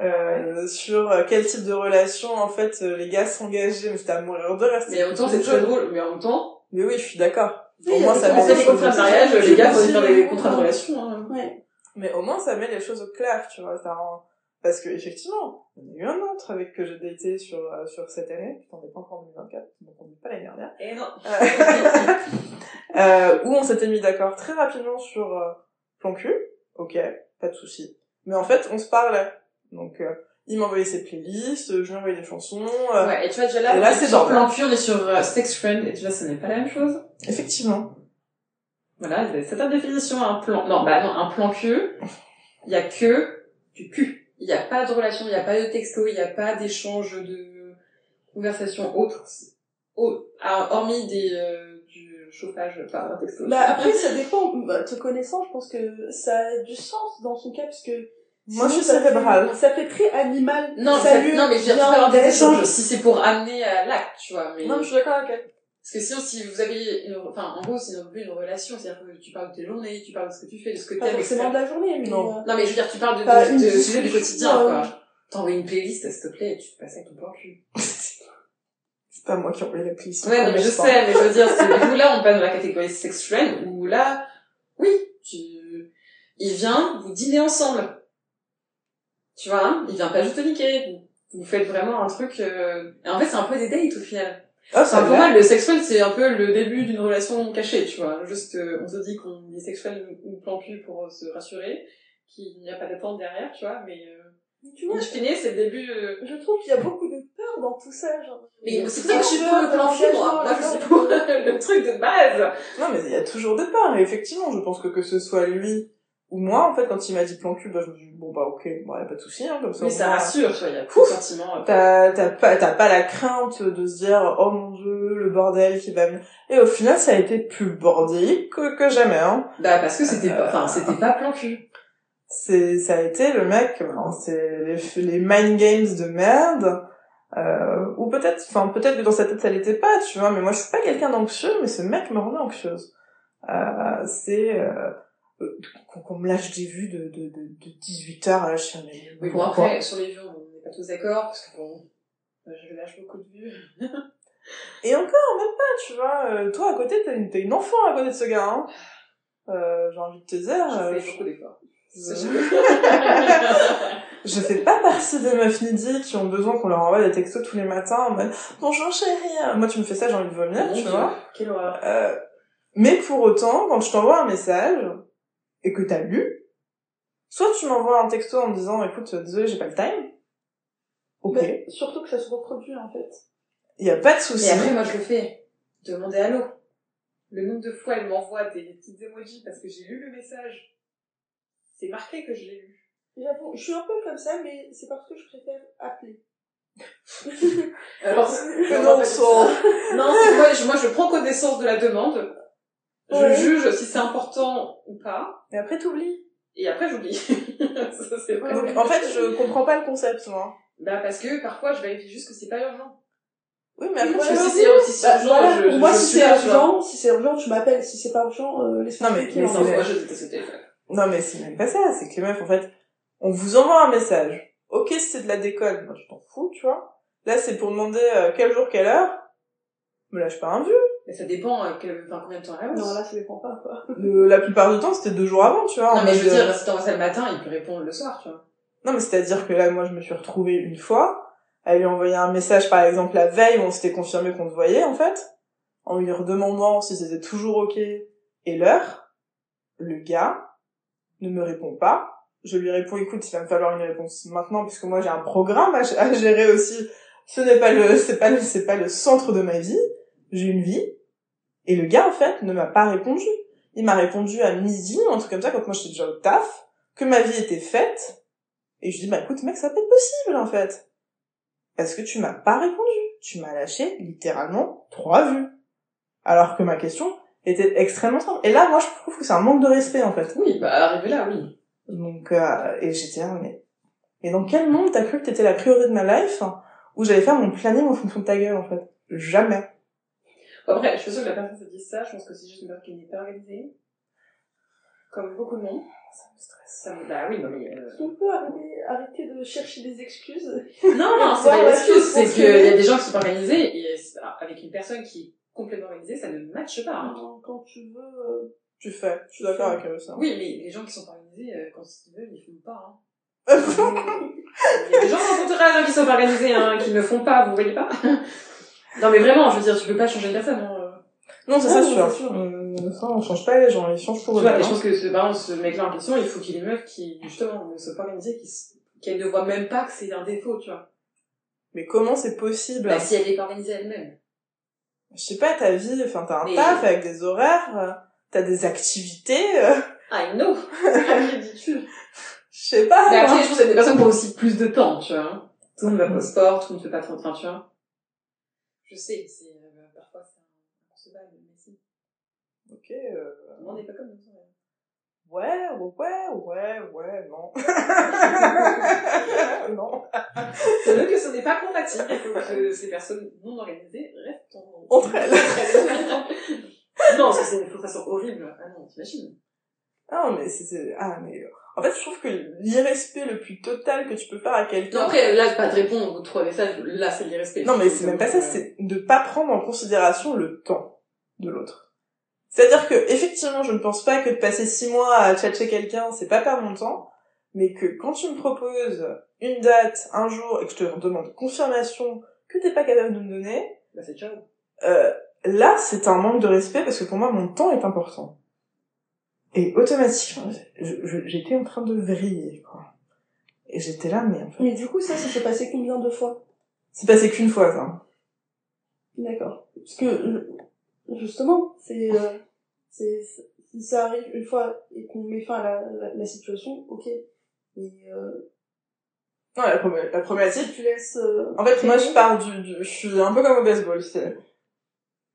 euh, sur euh, quel type de relation en fait euh, les gars s'engageaient mais c'était à mourir de rire Mais en même temps, c'est très drôle. Mais en même temps, mais oui je suis d'accord Oui, a moins des ça on met les contrats de au- mariage, les gars aussi, faire des contrats de relation. hein. Ouais. mais au moins ça met les choses au clair tu vois ça rend... parce que effectivement il y en a eu un autre avec que j'ai daté sur euh, sur cette année putain on n'est pas encore en 2024 donc on dit pas l'année dernière Et non. euh, où on s'était mis d'accord très rapidement sur euh, plan cul, ok, pas de souci. Mais en fait, on se parlait. Donc, euh, il m'envoyait ses playlists, euh, je lui envoyais des chansons. euh, Ouais, et tu vois, déjà là, Et là, est c'est sur plan cul, on est sur euh, sex friend, et tu vois, ce n'est pas la même chose. Effectivement. Voilà, c'est ta définition, un plan. Non, bah non, un plan cul, il y a que du cul. Il n'y a pas de relation, il n'y a pas de texto, il n'y a pas d'échange de conversation autre. Au- hormis des, euh, du chauffage par un texto. Bah après ça dépend. Bah, te connaissant, je pense que ça a du sens dans son cas parce que Moi, je suis sinon, ça fait- cérébrale. Ça fait très animal. non, mais, Salut, ça- non, mais je veux dire, des échanges échange. si c'est pour amener à l'acte, tu vois. Mais... Non, mais je suis d'accord avec elle. Parce que sinon, si vous avez une, enfin, en gros, c'est non plus une relation, c'est-à-dire que tu parles de tes journées, tu parles de ce que tu fais, de ce que Pas t'aimes, forcément etc. de la journée, mais Non. euh, Non, mais je veux dire, tu parles de, Pas de, sujets du quotidien, quoi. T'envoies une playlist, s'il te plaît, et tu te passes avec ton plan cul. C'est pas moi qui ai envoyé la playlist. Ouais, non, mais je sais, mais je veux dire, c'est, du coup, là, on passe dans la catégorie sex friend, où là, oui, tu, il vient, vous dînez ensemble. Tu vois, hein, il vient pas juste te niquer. Vous, vous faites vraiment un truc, euh... et en fait, c'est un peu des dates, au final. Ah, ça Enfin, a pour moi, le sex friend, c'est un peu le début d'une relation cachée, tu vois. Juste, euh, on se dit qu'on est sex friend ou plan cul pour euh, se rassurer, qu'il n'y a pas d'attente derrière, tu vois, mais, euh, tu vois, in fine, c'est le début, euh, je trouve qu'il y a beaucoup de peur dans tout ça. Genre. Mais c'est pour ça que je suis pour le plan cul, moi. Moi, je suis pour le truc de base. Non, mais il y a toujours des peurs. Et effectivement, je pense que que ce soit lui ou moi, en fait, quand il m'a dit plan cul, bah, je me suis dit, bon, bah, ok, bon, y a pas de souci, hein, comme ça. Mais ça moins, rassure, tu vois, il y a plus de sentiment. euh, T'as, t'as pas, t'as pas la crainte de se dire, oh mon dieu, le bordel qui va venir. Et au final, ça a été plus bordélique que, que jamais, hein. Bah, parce que c'était Euh, pas, enfin, c'était pas plan cul. C'est, ça a été le mec, c'est les, les mind games de merde. Euh, ou peut-être, enfin, peut-être que dans sa tête ça l'était pas, tu vois, mais moi je suis pas quelqu'un d'anxieux, mais ce mec me rendait anxieuse. Euh, c'est, euh, qu'on, qu'on me lâche des vues de, de, de, de 18 heures à la chaîne. Oui, bon, après, sur les vues, on n'est pas tous d'accord, parce que bon, euh, je lâche beaucoup de vues. Et encore, même pas, tu vois. euh, toi, à côté, t'as une, t'as une enfant à côté de ce gars, hein. Euh, j'ai envie de te dire... Je euh, fais beaucoup d'efforts. je... fais pas partie des meufs needy qui ont besoin qu'on leur envoie des textos tous les matins en mode « Bonjour chérie !» Moi, tu me fais ça, j'ai envie de vomir, tu vois. Quelle horreur. Euh, mais pour autant, quand je t'envoie un message, et que t'as lu, soit tu m'envoies un texto en me disant « Écoute, désolé, j'ai pas le time. » Ok. Mais surtout que ça se reproduit en fait. Il y a pas de souci. Mais après, moi, je le fais. Demander allô. Le nombre de fois, elle m'envoie des petites emojis parce que j'ai lu le message. C'est marqué que je l'ai lu. J'avoue, je suis un peu comme ça, mais c'est parce que je préfère appeler. Alors, non. Non, moi, je, moi, je prends connaissance de la demande. Je Ouais. juge si c'est important ou pas. Et après, t'oublies. Et après, j'oublie. ça, c'est vrai. Donc, en fait, je comprends pas le concept, moi. Bah, parce que parfois, je vérifie juste que c'est pas urgent. Oui, mais après, Parce si c'est Bah, urgent, voilà, moi, je si c'est urgent, si c'est urgent, tu m'appelles. Si c'est pas urgent, euh, laisse-moi Non, mais- mais Non, moi, je déteste ce téléphone. Non, mais c'est même pas ça. C'est que les meufs, en fait, on vous envoie un message. Ok, si c'est de la déconne, moi, je t'en fous, tu vois. Là, c'est pour demander euh, quel jour, quelle heure. Me lâche pas un vieux. Mais ça dépend euh, quel- enfin, combien de temps l'avance. Non, là, ça dépend pas, quoi. Le- la plupart du temps, c'était deux jours avant, tu vois. en Non, mais je veux mode, euh, dire, si t'envoies ça le matin, il peut répondre le soir, tu vois. Non, mais c'est-à-dire que là, moi, je me suis retrouvée une fois à lui envoyer un message, par exemple, la veille où on s'était confirmé qu'on se voyait, en fait, en lui redemandant si c'était toujours ok et l'heure. Le gars ne me répond pas. Je lui réponds, écoute, il va me falloir une réponse maintenant, puisque moi, j'ai un programme à, à gérer aussi. Ce n'est pas le, c'est pas le, c'est pas le centre de ma vie. J'ai une vie. Et le gars, en fait, ne m'a pas répondu. Il m'a répondu à midi, ou un truc comme ça, quand moi j'étais déjà au taf, que ma vie était faite, et je dis, bah écoute mec, ça peut être possible en fait. Parce que tu m'as pas répondu? Tu m'as lâché littéralement trois vues. Alors que ma question était extrêmement simple. Et là, moi, je trouve que c'est un manque de respect en fait. Oui, bah, arrivé là, oui. Donc, euh, et j'étais là, mais... Mais dans quel monde t'as cru que t'étais la priorité de ma life où j'allais faire mon planning en fonction de ta gueule en fait? Jamais. Après, je suis sûre que la personne se dit ça, je pense que c'est juste une personne qui n'est pas organisée. comme beaucoup de monde. Ça me stresse. Ça me- Bah oui, non mais... euh, qu'on peut arrêter, arrêter de chercher des excuses Non, non, c'est pas une excuse, c'est qu'il y a des gens qui sont pas organisés, et ah, avec une personne qui est complètement organisée, ça ne matche pas. hein. Quand- Quand tu veux... euh, Tu fais. Je suis d'accord avec eux, ça. Oui, mais les gens qui sont pas organisés, euh, quand ils veulent, ils font pas. Hein. Il y a des gens dans hein, qui sont pas organisés, hein, qui ne font pas, vous voyez pas Non mais vraiment, je veux dire, tu peux pas changer une personne. Hein. euh. non, c'est Ah, ça, sûr. c'est sûr. Euh, ça, on change pas les gens, ils changent pour Tu eux. vois, et je pense que ce, par exemple, ce mec-là en question, il faut qu'il y ait une meuf qui, justement, ne soit pas organisée, qui, s- qu'elle ne voit même pas que c'est un défaut, tu vois. Mais comment c'est possible? Bah, si elle est pas organisée elle-même. Je sais pas, ta vie, enfin, t'as un Mais- taf avec des horaires, euh, t'as des activités, euh, I know C'est ridicule. je sais pas. Mais après, je pense y a des personnes qui ont aussi plus de temps, tu vois. Tout le monde va pas au sport, tout le monde ne fait pas trop de train, tu vois. Je sais, c'est, euh, parfois c'est inconcevable, mais si. Ok, euh, monde n'est pas comme ça. ouais, ouais, ouais, ouais, non. non. C'est mieux que ce n'est pas compatible, il faut que ces personnes non organisées restent en... Entre elles. non, c'est une frustration horrible. Ah non, t'imagines Ah, mais c'est, ah, mais, en fait, je trouve que l'irrespect le plus total que tu peux faire à Non, quelqu'un, après, là, pas de répondre aux trois messages, là, c'est l'irrespect. Non, mais c'est même pas ça, c'est de pas prendre en considération le temps de l'autre. C'est-à-dire que, effectivement, je ne pense pas que de passer six mois à tchatcher quelqu'un, c'est pas perdre mon temps, mais que quand tu me proposes une date, un jour, et que je te demande confirmation que t'es pas capable de me donner, Bah, c'est ciao. euh, là, c'est un manque de respect parce que pour moi, mon temps est important. Et automatiquement, j'étais en train de vriller, quoi. Et j'étais là, mais en fait, Mais du coup, ça, ça s'est passé combien de fois? C'est passé qu'une fois, ça. D'accord. Parce que, justement, c'est... euh, c'est si ça arrive une fois et qu'on met fin à la, la, la situation, ok. Mais euh, Non, la, problé- la problématique, tu laisses... euh, En fait, moi, je pars du, du- je suis un peu comme au baseball, c'est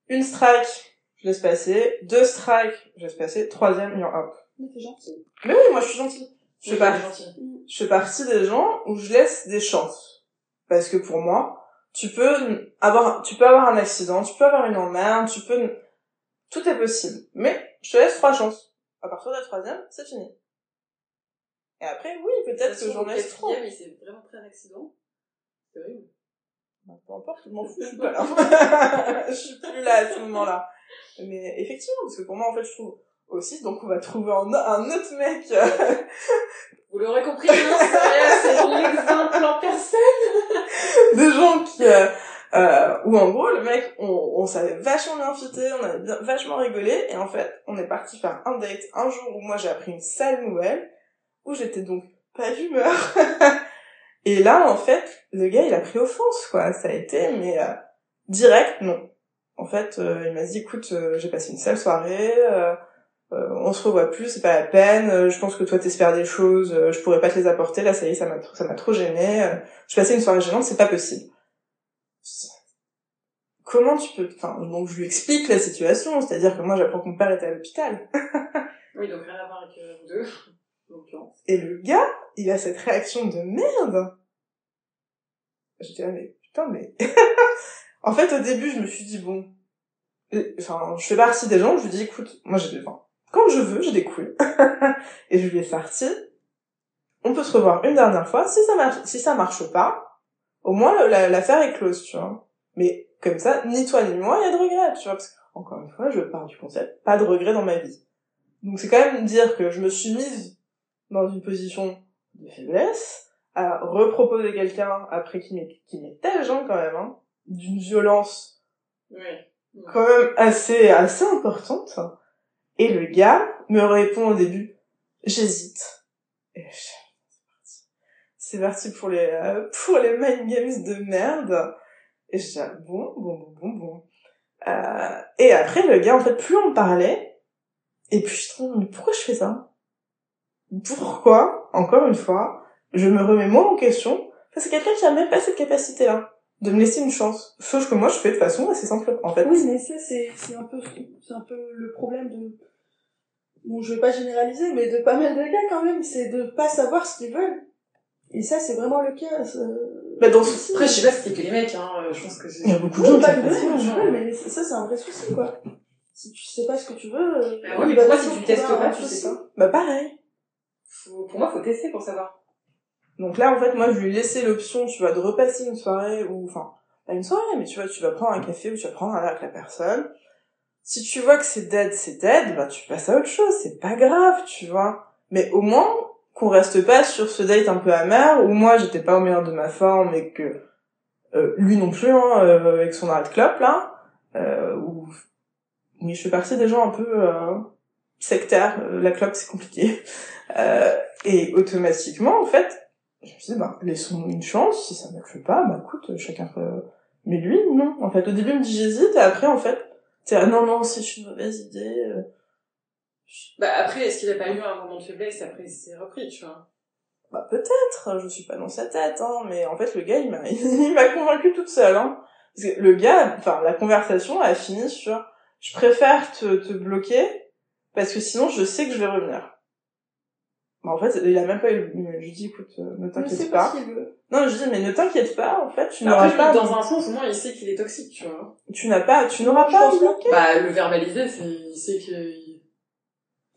une strike, je laisse passer, deux strikes, je laisse passer, troisième, et hop. Mais t'es gentil. Mais oui, moi, je suis gentille. Je fais, par- gentil. je fais partie des gens où je laisse des chances. Parce que pour moi, tu peux avoir, tu peux avoir un accident, tu peux avoir une emmerde, tu peux, tout est possible. Mais, je te laisse trois chances. À partir de la troisième, c'est fini. Et après, oui, peut-être que j'en laisse trop. mais c'est vraiment pris un accident. C'est horrible. Bah, Peu importe, je m'en fous, je suis pas là. je suis plus là à ce moment-là. Mais effectivement, parce que pour moi, en fait, je trouve aussi, donc on va trouver un, un autre mec. Vous l'aurez compris, non, c'est l'exemple en personne. des gens qui, euh, euh, où en gros, le mec, on, on savait vachement bien fitter, on avait bien, vachement rigolé, et en fait, on est parti faire un date un jour où moi j'ai appris une sale nouvelle, où j'étais donc pas d'humeur. et là, en fait, le gars, il a pris offense, quoi. Ça a été, mais euh, direct, non. En fait, euh, il m'a dit, écoute, euh, j'ai passé une sale soirée, euh, euh, on se revoit plus, c'est pas la peine, euh, je pense que toi t'espères des choses, euh, je pourrais pas te les apporter, là ça y est, ça m'a ça m'a trop gêné, euh, je passais une soirée gênante, c'est pas possible. Comment tu peux, enfin, donc je lui explique la situation, c'est-à-dire que moi j'apprends que mon père était à l'hôpital, Oui, donc rien à voir avec vous deux. en l'occurrence. et le gars, il a cette réaction de merde. J'étais là, mais putain, mais... en fait, au début, je me suis dit, bon, euh, enfin, je fais partie des gens, je lui dis, écoute, moi j'ai des, enfin, quand je veux, j'ai des couilles. et je lui ai sorti, on peut se revoir une dernière fois, si ça marche, si marche pas, au moins la- l'affaire est close, tu vois. Mais comme ça, ni toi ni moi, il y a de regrets, tu vois, parce que, encore une fois, je pars du concept, pas de regrets dans ma vie. Donc c'est quand même dire que je me suis mise dans une position de faiblesse, à reproposer quelqu'un après qui m'est, qui tel gens quand même, hein, d'une violence Oui. quand même assez, assez importante. Et le gars me répond au début, j'hésite. Et c'est parti pour les, euh, pour les mind games de merde. Et je dis, ah, bon, bon, bon, bon, bon. Euh, et après, le gars, en fait, plus on me parlait, et puis je trouve, mais pourquoi je fais ça? Pourquoi, encore une fois, je me remets moi en question, parce que quelqu'un qui a même pas cette capacité-là, de me laisser une chance. Chose que moi, je fais de façon assez simple, en fait. Oui, mais ça, c'est, c'est un peu, c'est un peu le problème de, bon, je vais pas généraliser, mais de pas mal de gars quand même, c'est de pas savoir ce qu'ils veulent. Et ça, c'est vraiment le cas. ça- Bah, dans ce... Après, je sais pas si c'était que les mecs, hein. euh, Je pense que c'est... Il y a beaucoup de gens qui pas que mais ça, c'est un vrai souci, quoi. si tu sais pas ce que tu veux, euh, Bah ouais, mais bah, pourquoi si tu testes pas, tu sais pas Bah pareil. Faut- Pour moi, faut tester pour savoir. Donc là, en fait, moi, je lui ai laissé l'option, tu vois, de repasser une soirée ou, enfin, pas une soirée, mais tu vois, tu vas prendre un café ou tu vas prendre un verre avec la personne. Si tu vois que c'est dead, c'est dead, bah tu passes à autre chose, c'est pas grave, tu vois. Mais au moins, qu'on reste pas sur ce date un peu amer, où moi, j'étais pas au meilleur de ma forme et que euh, lui non plus, hein, euh, avec son arrêt de clope, là, euh. Mais je fais partie des gens un peu euh, sectaires, euh, la clope, c'est compliqué. Et automatiquement, en fait, je me suis dit, bah, laissons une chance, si ça ne marche pas, bah écoute, chacun peut... Mais lui, non. En fait, au début, il me dit j'hésite, et après, en fait, c'est ah, non, non, c'est une mauvaise idée. euh. Bah après, est-ce qu'il a pas eu un moment de faiblesse après il s'est repris, tu vois? Bah peut-être, je suis pas dans sa tête, hein, mais en fait, le gars, il m'a il m'a convaincu toute seule, hein. Parce que le gars, enfin, la conversation a fini sur je préfère te, te bloquer, parce que sinon, je sais que je vais revenir. Bah, en fait, il a même pas eu, je lui dis, écoute, euh, ne t'inquiète pas pas. ce qu'il veut. Non, je dis, mais ne t'inquiète pas, en fait, tu Après, n'auras pas, dans un sens, au moins, il sait qu'il est toxique, tu vois. tu n'as pas, tu n'auras pas. Bah, le verbaliser, c'est, il sait que...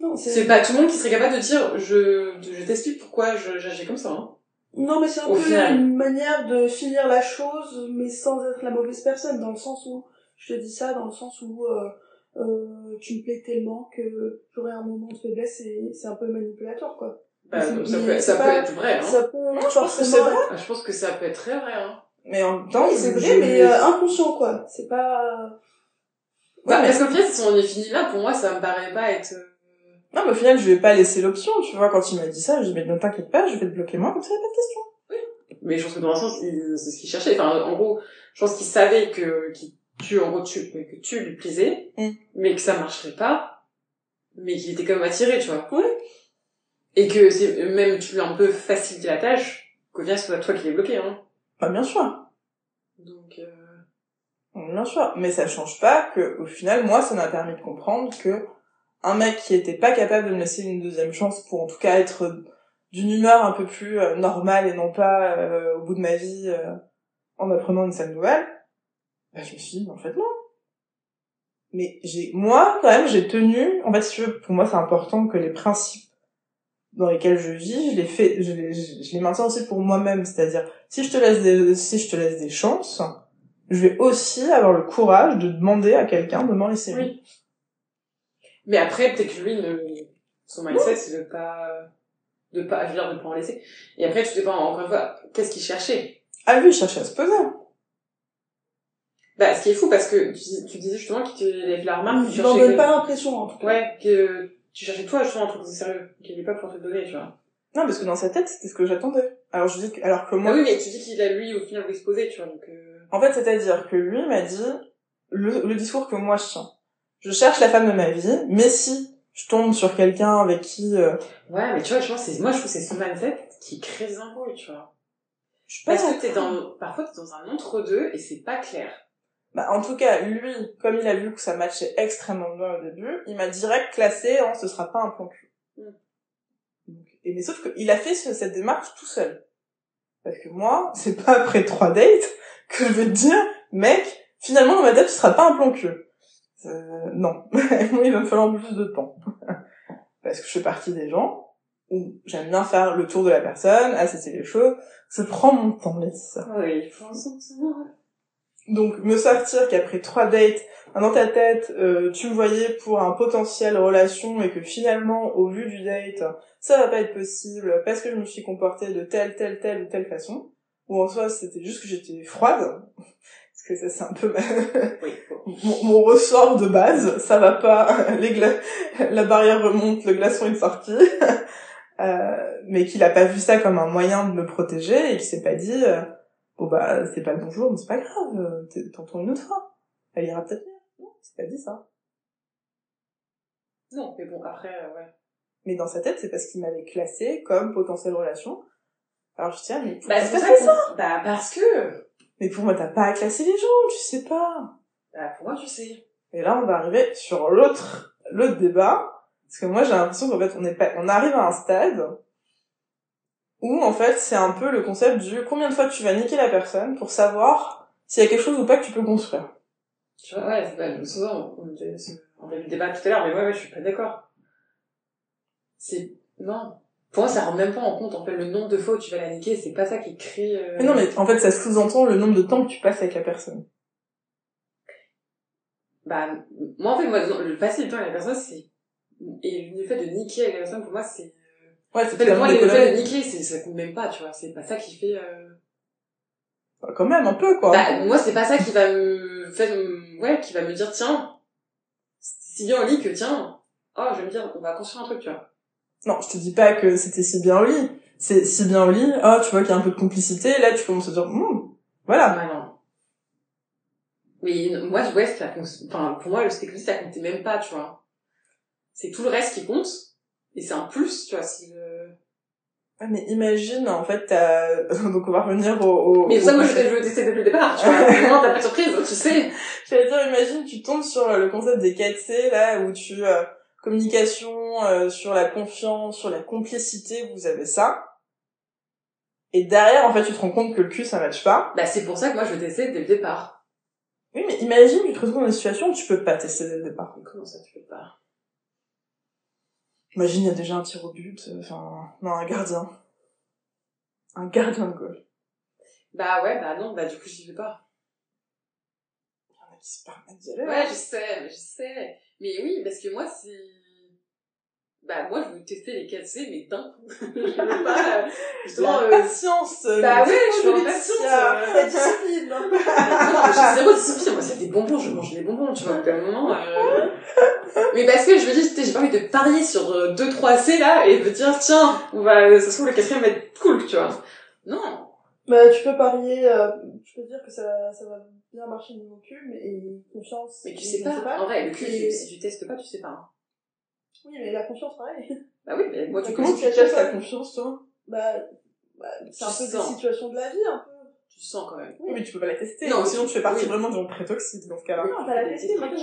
Non, C'est pas tout le monde qui serait capable de dire, je, je t'explique pourquoi je- j'agis comme ça, hein. Non, mais c'est un Au peu final. une manière de finir la chose, mais sans être la mauvaise personne, dans le sens où, je te dis ça, dans le sens où euh, euh, tu me plais tellement que j'aurai un moment de faiblesse et c'est un peu manipulatoire, quoi. Bah, Mais ça peut, ça peut être vrai, hein. Ça peut je pense que c'est vrai. Ah, Je pense que ça peut être très vrai, hein. Mais en même temps, Oui, c'est vrai, mais euh, inconscient, quoi. C'est pas... Bah, mais- parce qu'au final, si on est fini là, pour moi, ça me paraît pas être... euh, Non, mais au final, je ai pas laissé l'option, tu vois, quand il m'a dit ça, je lui ai dit, mais ne t'inquiète pas, je vais te bloquer moi, comme ça, y a pas de question. Mais je pense que dans un sens, il- c'est ce qu'il cherchait. Enfin, en gros, je pense qu'il savait que, qu'il- tu, en gros, tu, que tu lui plaisais, Mm. mais que ça marcherait pas, mais qu'il était quand même attiré, tu vois. Oui. Et que c'est, même tu lui as un peu facilité la tâche, qu'au final, ce soit toi qui l'ai bloqué, hein. Bah, bien sûr. Donc, euh... Bien sûr. Mais ça change pas que, au final, moi, ça m'a permis de comprendre que un mec qui était pas capable de me laisser une deuxième chance pour, en tout cas, être d'une humeur un peu plus euh, normale et non pas euh, au bout de ma vie euh, en apprenant une sale nouvelle, bah, je me suis dit, en fait, non. Mais j'ai, moi, quand même, j'ai tenu, en fait, si tu veux, pour moi, c'est important que les principes dans lesquels je vis, je les fais, je les, je, les maintiens aussi pour moi-même. C'est-à-dire, si je te laisse des, si je te laisse des chances, je vais aussi avoir le courage de demander à quelqu'un de m'en laisser. Oui. Mais après, peut-être que lui, ne- son mindset, c'est de pas, de pas, je veux dire, de pas en laisser. Et après, tu dépends, encore une fois, qu'est-ce qu'il cherchait? Ah, lui, il cherchait à se poser. Bah, ce qui est fou, parce que tu, dis- tu disais justement qu'il te fait la remarque, que tu n'en cherchais donne que- pas l'impression, en tout cas. Ouais, que tu cherchais toi justement un truc de sérieux, qu'il n'est pas pour te donner, tu vois. Non, parce que dans sa tête, c'était ce que j'attendais. Alors je dis que, alors que moi, Ah oui, mais tu dis qu'il a lui au final voulu se poser, tu vois, donc euh... en fait, c'est-à-dire que lui m'a dit le, le discours que moi je tiens. Je cherche la femme de ma vie, mais si je tombe sur quelqu'un avec qui euh, Ouais, mais tu vois, je pense, c'est, moi je trouve que c'est son mindset qui crée des embrouilles, tu vois. je suis pas Parce que t'es dans, parfois t'es dans un entre-deux et c'est pas clair. Bah, en tout cas, lui, comme il a vu que ça matchait extrêmement bien au début, il m'a direct classé en ce sera pas un plan cul. Mm. Donc, et mais sauf qu'il a fait ce- cette démarche tout seul. Parce que moi, c'est pas après trois dates que je vais te dire, mec, finalement dans ma tête, ce sera pas un plan cul. Euh, non. Moi, il va me falloir plus de temps. Parce que je fais partie des gens où j'aime bien faire le tour de la personne, assesser les choses. Je prends mon temps, Mélissa. Oui, je pense que. Donc me sortir qu'après trois dates, dans ta tête, euh, tu me voyais pour un potentiel relation et que finalement, au vu du date, ça va pas être possible parce que je me suis comportée de telle, telle, telle ou telle façon. Ou en soi, c'était juste que j'étais froide. Parce que ça, c'est un peu ma- Oui, bon. mon, mon ressort de base. Ça va pas. Les gla- La barrière remonte, le glaçon est sorti. Euh, mais qu'il a pas vu ça comme un moyen de me protéger et qu'il s'est pas dit euh, bon bah c'est pas le bonjour mais c'est pas grave euh, t'entends une autre fois. Elle ira peut-être mieux. Non il s'est pas dit ça. Non, mais bon, après, euh, ouais. mais dans sa tête c'est parce qu'il m'avait classé comme potentielle relation. Alors je tiens mais Bah, c'est fait ça. ça bah, parce que, mais pour moi t'as pas à classer les gens tu sais pas. Bah, pour moi, tu sais. et là on va arriver sur l'autre l'autre débat. Parce que moi j'ai l'impression qu'en fait on est pas on arrive à un stade où en fait c'est un peu le concept du combien de fois tu vas niquer la personne pour savoir s'il y a quelque chose ou pas que tu peux construire Tu vois, ouais, pas, souvent, on, on avait le débat tout à l'heure, mais ouais, ouais, je suis pas d'accord. C'est, non. Pour moi, ça rend même pas en compte, en fait, le nombre de fois où tu vas la niquer, c'est pas ça qui crée, euh... Mais non, mais en fait, ça sous-entend le nombre de temps que tu passes avec la personne. Bah, moi, en fait, moi, le passer du temps avec la personne, c'est, et le fait de niquer avec la personne, pour moi, c'est, Ouais, fait, pour moi, le finalement fait des de niquer, c'est, ça compte même pas, tu vois, c'est pas ça qui fait, euh... conneries. Quand même, un peu, quoi. Bah, moi, c'est pas ça qui va me faire, ouais, qui va me dire, tiens, si bien au lit que, tiens, oh, je vais me dire, on va construire un truc, tu vois. Non, je te dis pas que c'était si bien au lit. C'est si bien au lit, oh, tu vois qu'il y a un peu de complicité, là, tu commences à dire, Hum, voilà. Ouais, non. Mais moi, ouais, ça enfin, pour moi, le spectacle, ça comptait même pas, tu vois. C'est tout le reste qui compte, et c'est un plus, tu vois, si le... Ouais, mais imagine, en fait, t'as... Donc, on va revenir au... au Mais au ça, moi, je le testais depuis le départ, tu vois. Vraiment, t'as pas de surprise, tu sais. J'allais dire, imagine, tu tombes sur euh, le concept des 4C, là, où tu... euh, communication, euh, sur la confiance, sur la complicité, vous avez ça. Et derrière, en fait, tu te rends compte que le cul, ça matche pas. Bah, c'est pour ça que moi, je testais dès le départ. Oui, mais imagine, tu te retrouves dans une situation où tu peux pas tester dès le départ. Mais Comment ça, tu peux pas? Imagine, il y a déjà un tir au but, euh, enfin... non, un gardien. Un gardien de goal. Bah ouais, bah non, bah du coup, j'y vais pas. Il y en a qui se permettent d'y aller. Ouais, je sais, mais je sais. Mais oui, parce que moi, c'est... Bah moi, je veux tester les 4C, mais d'un coup. je veux pas, euh, justement... La euh, patience euh, Bah ouais, je suis en patience, euh. La discipline. Non, mais j'ai zéro discipline. Moi, c'est des bonbons, je mange des bonbons, tu vois. Au moment, euh... Mais parce que je me dis, tu sais, j'ai pas envie de parier sur 2-3 C, là, et de dire, tiens, on va, ça se trouve, le quatrième va être cool, tu vois. Non. Bah, tu peux parier, euh, tu peux dire que ça, ça va bien marcher niveau cul, mais et confiance. Mais tu sais pas. En vrai, le cul, Et- si tu testes pas, tu sais pas. hein. Oui, mais la confiance, pareil. Bah oui, mais moi, coup, Comment tu caches ta confiance, toi Bah, bah c'est un Tu peu des sens. situations de la vie, un peu. tu sens quand même. Oui, mais tu peux pas la tester. Non, sinon tu fais partie oui. vraiment de gens très toxiques dans ce cas-là. Non, t'as la Des testé, moi.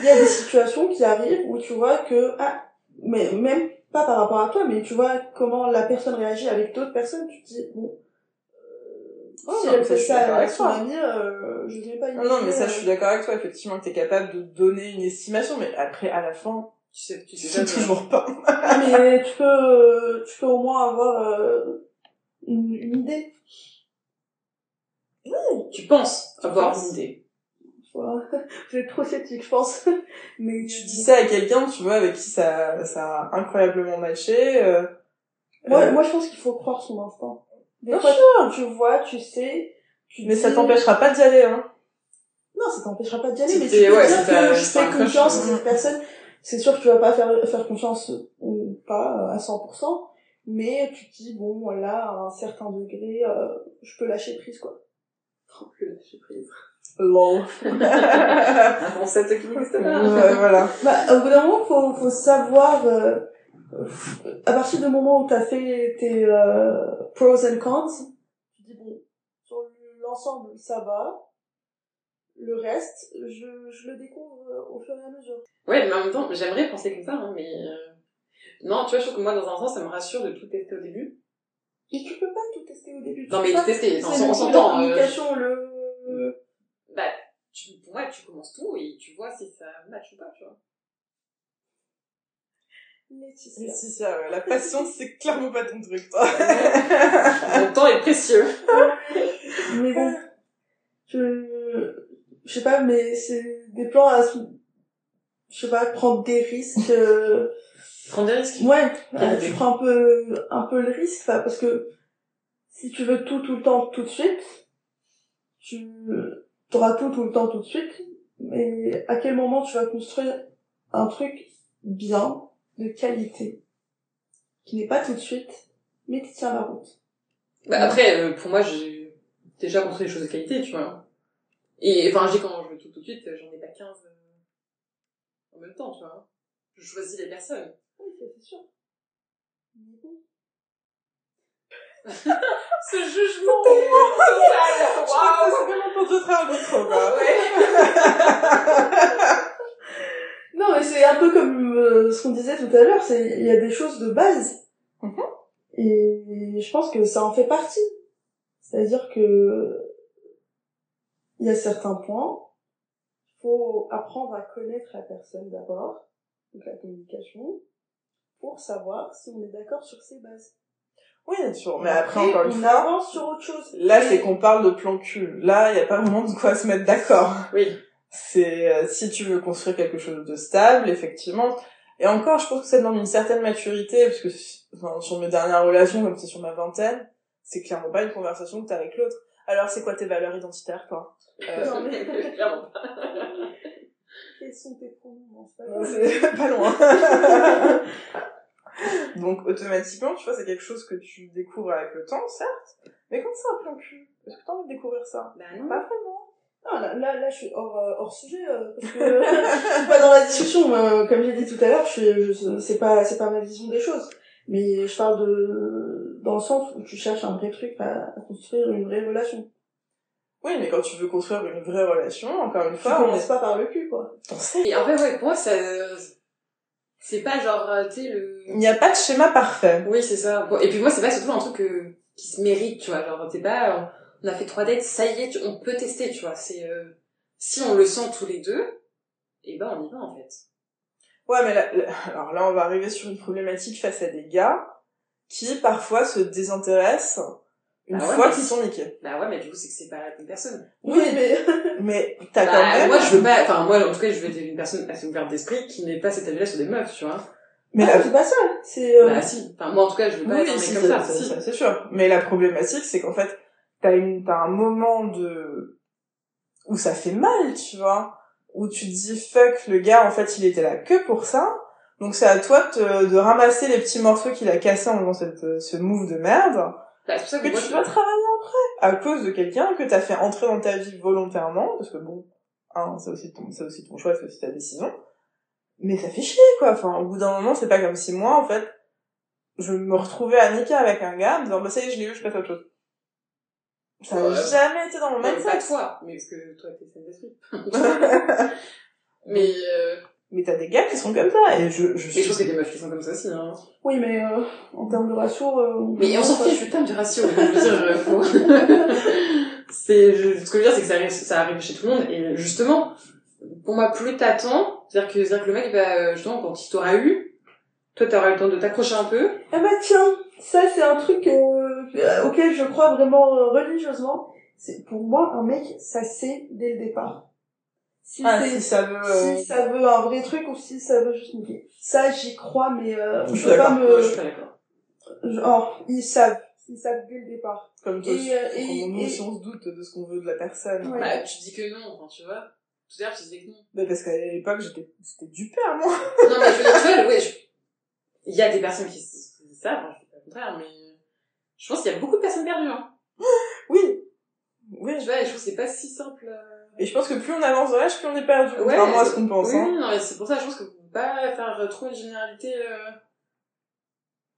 Il y a des situations qui arrivent où tu vois que, ah, mais même pas par rapport à toi, mais tu vois comment la personne réagit avec d'autres personnes, tu te dis, bon, Oh, si non, elle ça, fait je suis ça d'accord à avec son toi. ami, euh, je vais pas Non, non, mais ça, je imaginer, suis d'accord avec toi, effectivement, que t'es capable de donner une estimation, mais après, à la fin, Tu sais, tu tu sais pas. toujours pas. Ah, mais tu peux, euh, tu peux au moins avoir euh, une, une idée. Tu penses avoir penses. une idée. Vous êtes trop sceptique, je pense. Mais Tu dis ça à quelqu'un, tu vois, avec qui ça, ça a incroyablement matché, euh, Moi, euh, moi, je pense qu'il faut croire son instinct. Des fois, tu vois, tu sais, tu mais ça dis- t'empêchera pas d'y aller, hein. Non, ça t'empêchera pas d'y aller, mais tu peux ouais, dire que je fais confiance à cette personne. C'est sûr que tu vas pas faire, faire confiance ou pas euh, à 100%, mais tu te dis, bon, voilà, à un certain degré, euh, je peux lâcher prise, quoi. Que lâcher prise. Lol. Un concept qui n'existe pas. Ouais, voilà. Bah, au bout d'un moment, faut, faut savoir, euh, à partir du moment où t'as fait tes euh, pros and cons, tu dis, bon, sur l'ensemble, ça va. Le reste, je, je le découvre euh, au fur et à mesure. Ouais, mais en même temps, j'aimerais penser comme ça, hein, mais... euh, Non, tu vois, je trouve que moi, dans un sens, ça me rassure de tout tester au début. Et tu peux pas tout tester au début. tu Non, mais pas- tester, on le- s'en- on la s'entend. euh, communication, le... Bah, tu, pour moi, tu commences tout et tu vois si ça match ou pas, tu vois. Laetitia. Mais si, ça, ouais, la patience, c'est clairement pas ton truc, toi. Mon temps est précieux. Mais bon, je, je sais pas, mais c'est des plans à, je sais pas, prendre des risques, euh, Prendre des risques. ouais, tu prends un peu, un peu le risque, enfin, parce que si tu veux tout, tout le temps, tout de suite, tu auras tout, tout le temps, tout de suite, mais à quel moment tu vas construire un truc bien, de qualité, qui n'est pas tout de suite, mais qui tient la route. Bah, après, euh, pour moi, j'ai déjà construit des choses de qualité, tu vois. Et, enfin, je dis quand je veux tout tout de suite, j'en ai pas 15 euh, en même temps, tu vois. Je choisis les personnes. Oui, c'est sûr. Mais bon. Ce jugement total Waouh, c'est vraiment pour te faire un micro, quoi. Non, mais c'est un peu comme euh, ce qu'on disait tout à l'heure, c'est il y a des choses de base. Mhm. Et je pense que ça en fait partie. C'est-à-dire que il y a certains points faut apprendre à connaître la personne d'abord, donc la communication, pour savoir si on est d'accord sur ses bases. Oui, bien sûr. Mais après, encore une on fois, avance sur autre chose. là, Et- c'est qu'on parle de plan cul. Là, il y a pas vraiment de quoi se mettre d'accord. Oui. C'est euh, si tu veux construire quelque chose de stable, effectivement. Et encore, je pense que ça demande une certaine maturité, parce que enfin, sur mes dernières relations, comme c'est sur ma vingtaine, c'est clairement pas une conversation que t'as avec l'autre. Alors, c'est quoi tes valeurs identitaires, toi? Euh, Non, mais- Clairement pas. Quels sont tes pronoms Non, c'est pas non, grave. C'est pas loin. Donc, automatiquement, tu vois, c'est quelque chose que tu découvres avec le temps, certes. Mais quand c'est un plan cul, est-ce que t'as envie de découvrir ça? Bah non. Pas vraiment. Non, là, là, là, je suis hors, euh, hors sujet, euh, parce que je suis pas dans la discussion. euh, comme j'ai dit tout à l'heure, je suis, je, c'est pas, c'est pas ma vision des choses. Mais je parle de, dans le sens où tu cherches un vrai truc à, à construire une vraie relation. Oui, mais quand tu veux construire une vraie relation, encore une Tu fois, on commences est pas par le cul, quoi. Et en fait, ouais, pour moi, ça, c'est pas genre, euh, tu sais, le... Il n'y a pas de schéma parfait. Oui, c'est ça. Et puis moi, c'est pas surtout un truc que, qui se mérite, tu vois. Genre, c'est pas, on a fait trois dates, ça y est, on peut tester, tu vois. C'est, euh, si on le sent tous les deux, et ben on y va, en fait. Ouais, mais là, là- alors là, on va arriver sur une problématique face à des gars qui parfois se désintéressent une Ah ouais, fois qu'ils sont niqués. Bah ouais, mais du coup, c'est que c'est pas la bonne personne. Oui, mais, Mais t'as Bah, quand même. moi, je veux pas, enfin, moi, en tout cas, je veux être une personne assez ouverte d'esprit qui n'est pas cet avis-là sur des meufs, tu vois. Mais Ah, la... c'est pas ça. C'est, euh, Bah si. Enfin, moi, en tout cas, je veux pas Oui, être si, comme ça. Si. ça, c'est sûr. Mais la problématique, c'est qu'en fait, t'as une, t'as un moment de, où ça fait mal, tu vois, où tu te dis fuck, le gars, en fait, il était là que pour ça. Donc c'est à toi de, te- de ramasser les petits morceaux qu'il a cassés en faisant cette, ce move de merde. Bah, c'est pour ça que que moi, tu dois travailler après à cause de quelqu'un que t'as fait entrer dans ta vie volontairement parce que bon hein, c'est aussi ton c'est aussi ton choix c'est aussi ta décision mais ça fait chier quoi enfin au bout d'un moment c'est pas comme si moi en fait je me retrouvais à niquer avec un gars en disant bah ça y est je l'ai eu je passe à autre chose ça n'a Ouais. jamais été dans mon mais pas mindset toi, mais parce que toi, t'es saine d'esprit. mais, euh, mais t'as des gars qui sont comme ça et je je et je pense qu'il y a des meufs qui sont comme ça aussi, hein. oui, mais, euh, en termes de ratio, euh, Mais on s'en fiche, le terme du ratio. Je veux dire, faut... c'est, ce que je veux dire, c'est que ça arrive, ça arrive chez tout le monde. Et justement, pour moi, plus t'attends, c'est-à-dire que, c'est-à-dire que le mec, euh, justement, quand il t'aura eu, toi, t'auras eu le temps de t'accrocher un peu. Ah bah tiens, ça c'est un truc euh, auquel je crois vraiment euh, religieusement. C'est pour moi un mec, ça c'est dès le départ. Si ah si ça veut euh, si ça veut un vrai truc ou si ça veut juste niquer. Ça j'y crois mais euh, Je je suis peux pas d'accord. Moi, je me suis pas d'accord. genre ils savent, ils savent dès le départ. comme toi et, euh, et- nous et- aussi on se doute de ce qu'on veut de la personne Ouais. Bah, tu dis que non, enfin, tu vois. Tout à l'heure, tu disais que non. mais parce qu'à l'époque j'étais j'étais du père moi non, mais je veux dire, tu vois, ouais, je- il y a des personnes qui, s- qui disent ça, enfin, je dis pas le contraire, mais je pense qu'il y a beaucoup de personnes perdues, hein. oui oui Tu vois, et je trouve que c'est pas si simple. euh, Et je pense que plus on avance dans l'âge, plus on est perdu. Ouais, Contrairement à ce qu'on pense. Oui, hein. oui, non, mais c'est pour ça, je pense que faut pas faire trop une généralité, euh...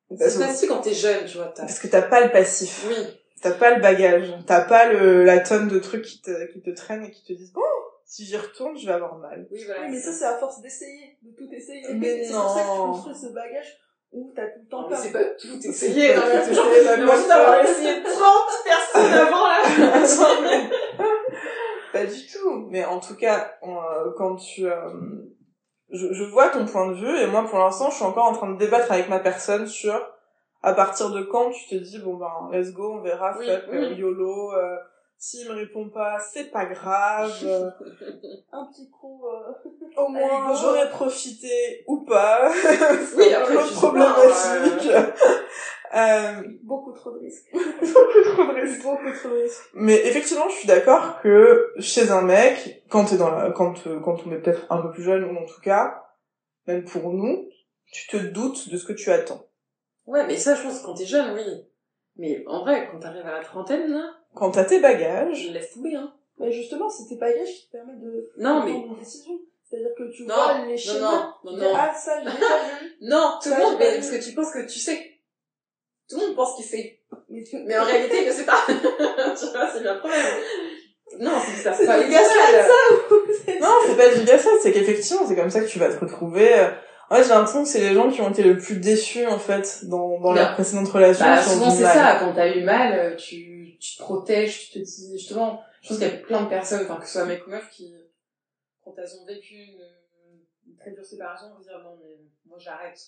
Parce, C'est que- facile quand t'es jeune, tu vois, t'as... parce que t'as pas le passif. Oui. T'as pas le bagage. T'as pas le, la tonne de trucs qui te, qui te traînent et qui te disent, bon, si j'y retourne, je vais avoir mal. Oui, voilà. Oui mais ça c'est à force d'essayer, de tout essayer. Mais c'est pour ça que tu non. construis ce bagage où t'as tout le temps Non, peur. c'est pas tout essayé, non, mais d'avoir essayé 30 personnes avant, là. Pas du tout. Mais en tout cas, on, euh, quand tu, euh, je, je vois ton point de vue et moi, pour l'instant, je suis encore en train de débattre avec ma personne sur à partir de quand tu te dis bon ben let's go, on verra, oui. euh, yolo. euh, S'il me répond pas, c'est pas grave. Un petit coup euh, Au moins, j'aurais profité ou pas. Oui, C'est un après, problématique. Euh, beaucoup trop de risques. beaucoup trop de risques. beaucoup trop de risques. Mais effectivement, je suis d'accord que chez un mec, quand t'es dans la, quand, euh, quand on est peut-être un peu plus jeune, ou en tout cas, même pour nous, tu te doutes de ce que tu attends. Ouais, mais ça, je pense que quand t'es jeune, oui. Mais en vrai, quand t'arrives à la trentaine, là, Quand t'as tes bagages, je laisse tomber, hein. Mais justement, c'est tes bagages qui te permettent de Non, mais... prendre une décision. C'est-à-dire que tu Non, vois les non, schémas. non, non, non. Ah, ça, j'ai déjà vu. Non, tout le Ça, monde, mais parce que tu penses que tu sais. Tout le monde pense qu'il sait. Mais, tu... Mais en réalité, il ne sait pas. tu vois, c'est bien le problème. Non, c'est ça. C'est pas du une gaslight, seule. non, c'est pas du gaslight, c'est qu'effectivement, c'est comme ça que tu vas te retrouver. euh, En fait, j'ai l'impression que c'est les gens qui ont été le plus déçus, en fait, dans, dans Bah, leurs précédentes relations. Bah, souvent, c'est ça. Quand t'as eu mal, euh, tu, tu te protèges, tu te dis, justement, je pense qu'il y a plein de personnes, enfin, que ce soit mec ou meuf, qui, quand elles ont vécu une, une très dure séparation, de dire non, mais moi j'arrête.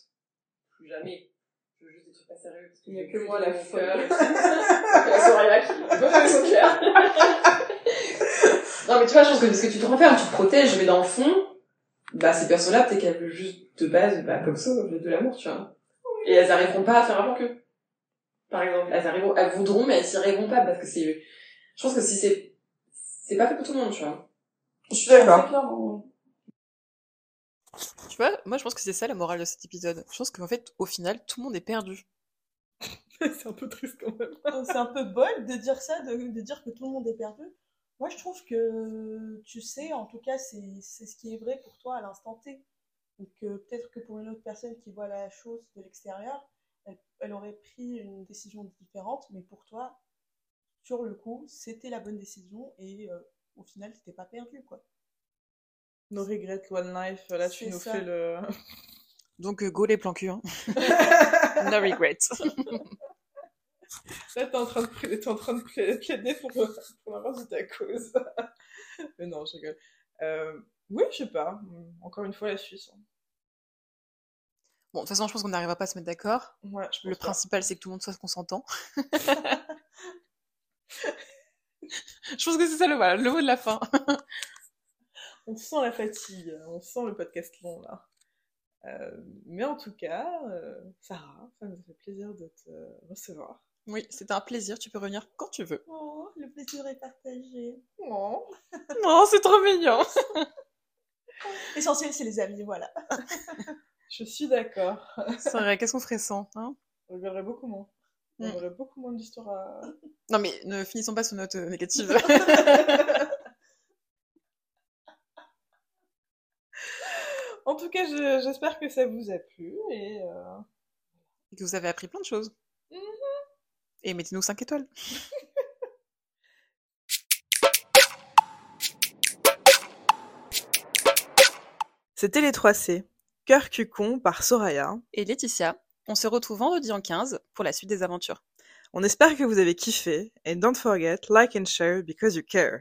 Plus jamais. Je veux juste des trucs pas sérieux. Parce que Il y a que moi, la folle. la Soraya qui veut faire son cœur. non, mais tu vois, je pense que parce que tu te renfermes, tu te protèges, mais dans le fond, bah, ces personnes-là, peut-être qu'elles veulent juste de base, bah, comme ça, de l'amour, tu vois. Et elles arriveront pas à faire avant que. Par exemple, elles arriveront, elles voudront, mais elles s'y arriveront pas parce que c'est, je pense que si c'est, c'est pas fait pour tout le monde, tu vois. Je suis d'accord. Tu vois, moi je pense que c'est ça la morale de cet épisode. Je pense qu'en fait, au final, tout le monde est perdu. c'est un peu triste quand même. c'est un peu bol de dire ça, de, de dire que tout le monde est perdu. Moi, je trouve que tu sais, en tout cas, c'est c'est ce qui est vrai pour toi à l'instant T. Donc, euh, peut-être que pour une autre personne qui voit la chose de l'extérieur, elle, elle aurait pris une décision différente, mais pour toi, sur le coup, c'était la bonne décision et euh, au final, t'étais pas perdu, quoi. No regret, one life. Là, tu nous ça. fais le. Donc euh, go les plans cul. Hein. no regrets. Là, t'es en train de, pla- t'es en train de pla- plaider pour, pour l'avoir de ta cause. Mais non, je rigole. Euh, oui, je sais pas. Encore une fois, la Suisse. hein. Bon, de toute façon, je pense qu'on n'arrivera pas à se mettre d'accord. Ouais, Le principal, c'est que tout le monde soit consentant. je pense que c'est ça le, voilà, le mot de la fin. On sent la fatigue, on sent le podcast long là. Euh, mais en tout cas, euh, Sarah, ça nous fait plaisir de te recevoir. Oui, c'était un plaisir. Tu peux revenir quand tu veux. Oh, le plaisir est partagé. Oh. Oh, c'est trop mignon. L'essentiel, c'est les amis, voilà. Je suis d'accord. C'est vrai, qu'est-ce qu'on ferait sans hein? On regarderait beaucoup moins. On Mm. aurait beaucoup moins d'histoires à... Non, mais ne finissons pas sur note euh, négative. en tout cas, je- j'espère que ça vous a plu et euh, Et que vous avez appris plein de choses. Et mettez-nous 5 étoiles. C'était les 3C. Cœur cucon par Soraya. Et Laetitia, on se retrouve vendredi en 15 pour la suite des aventures. On espère que vous avez kiffé et don't forget like and share because you care.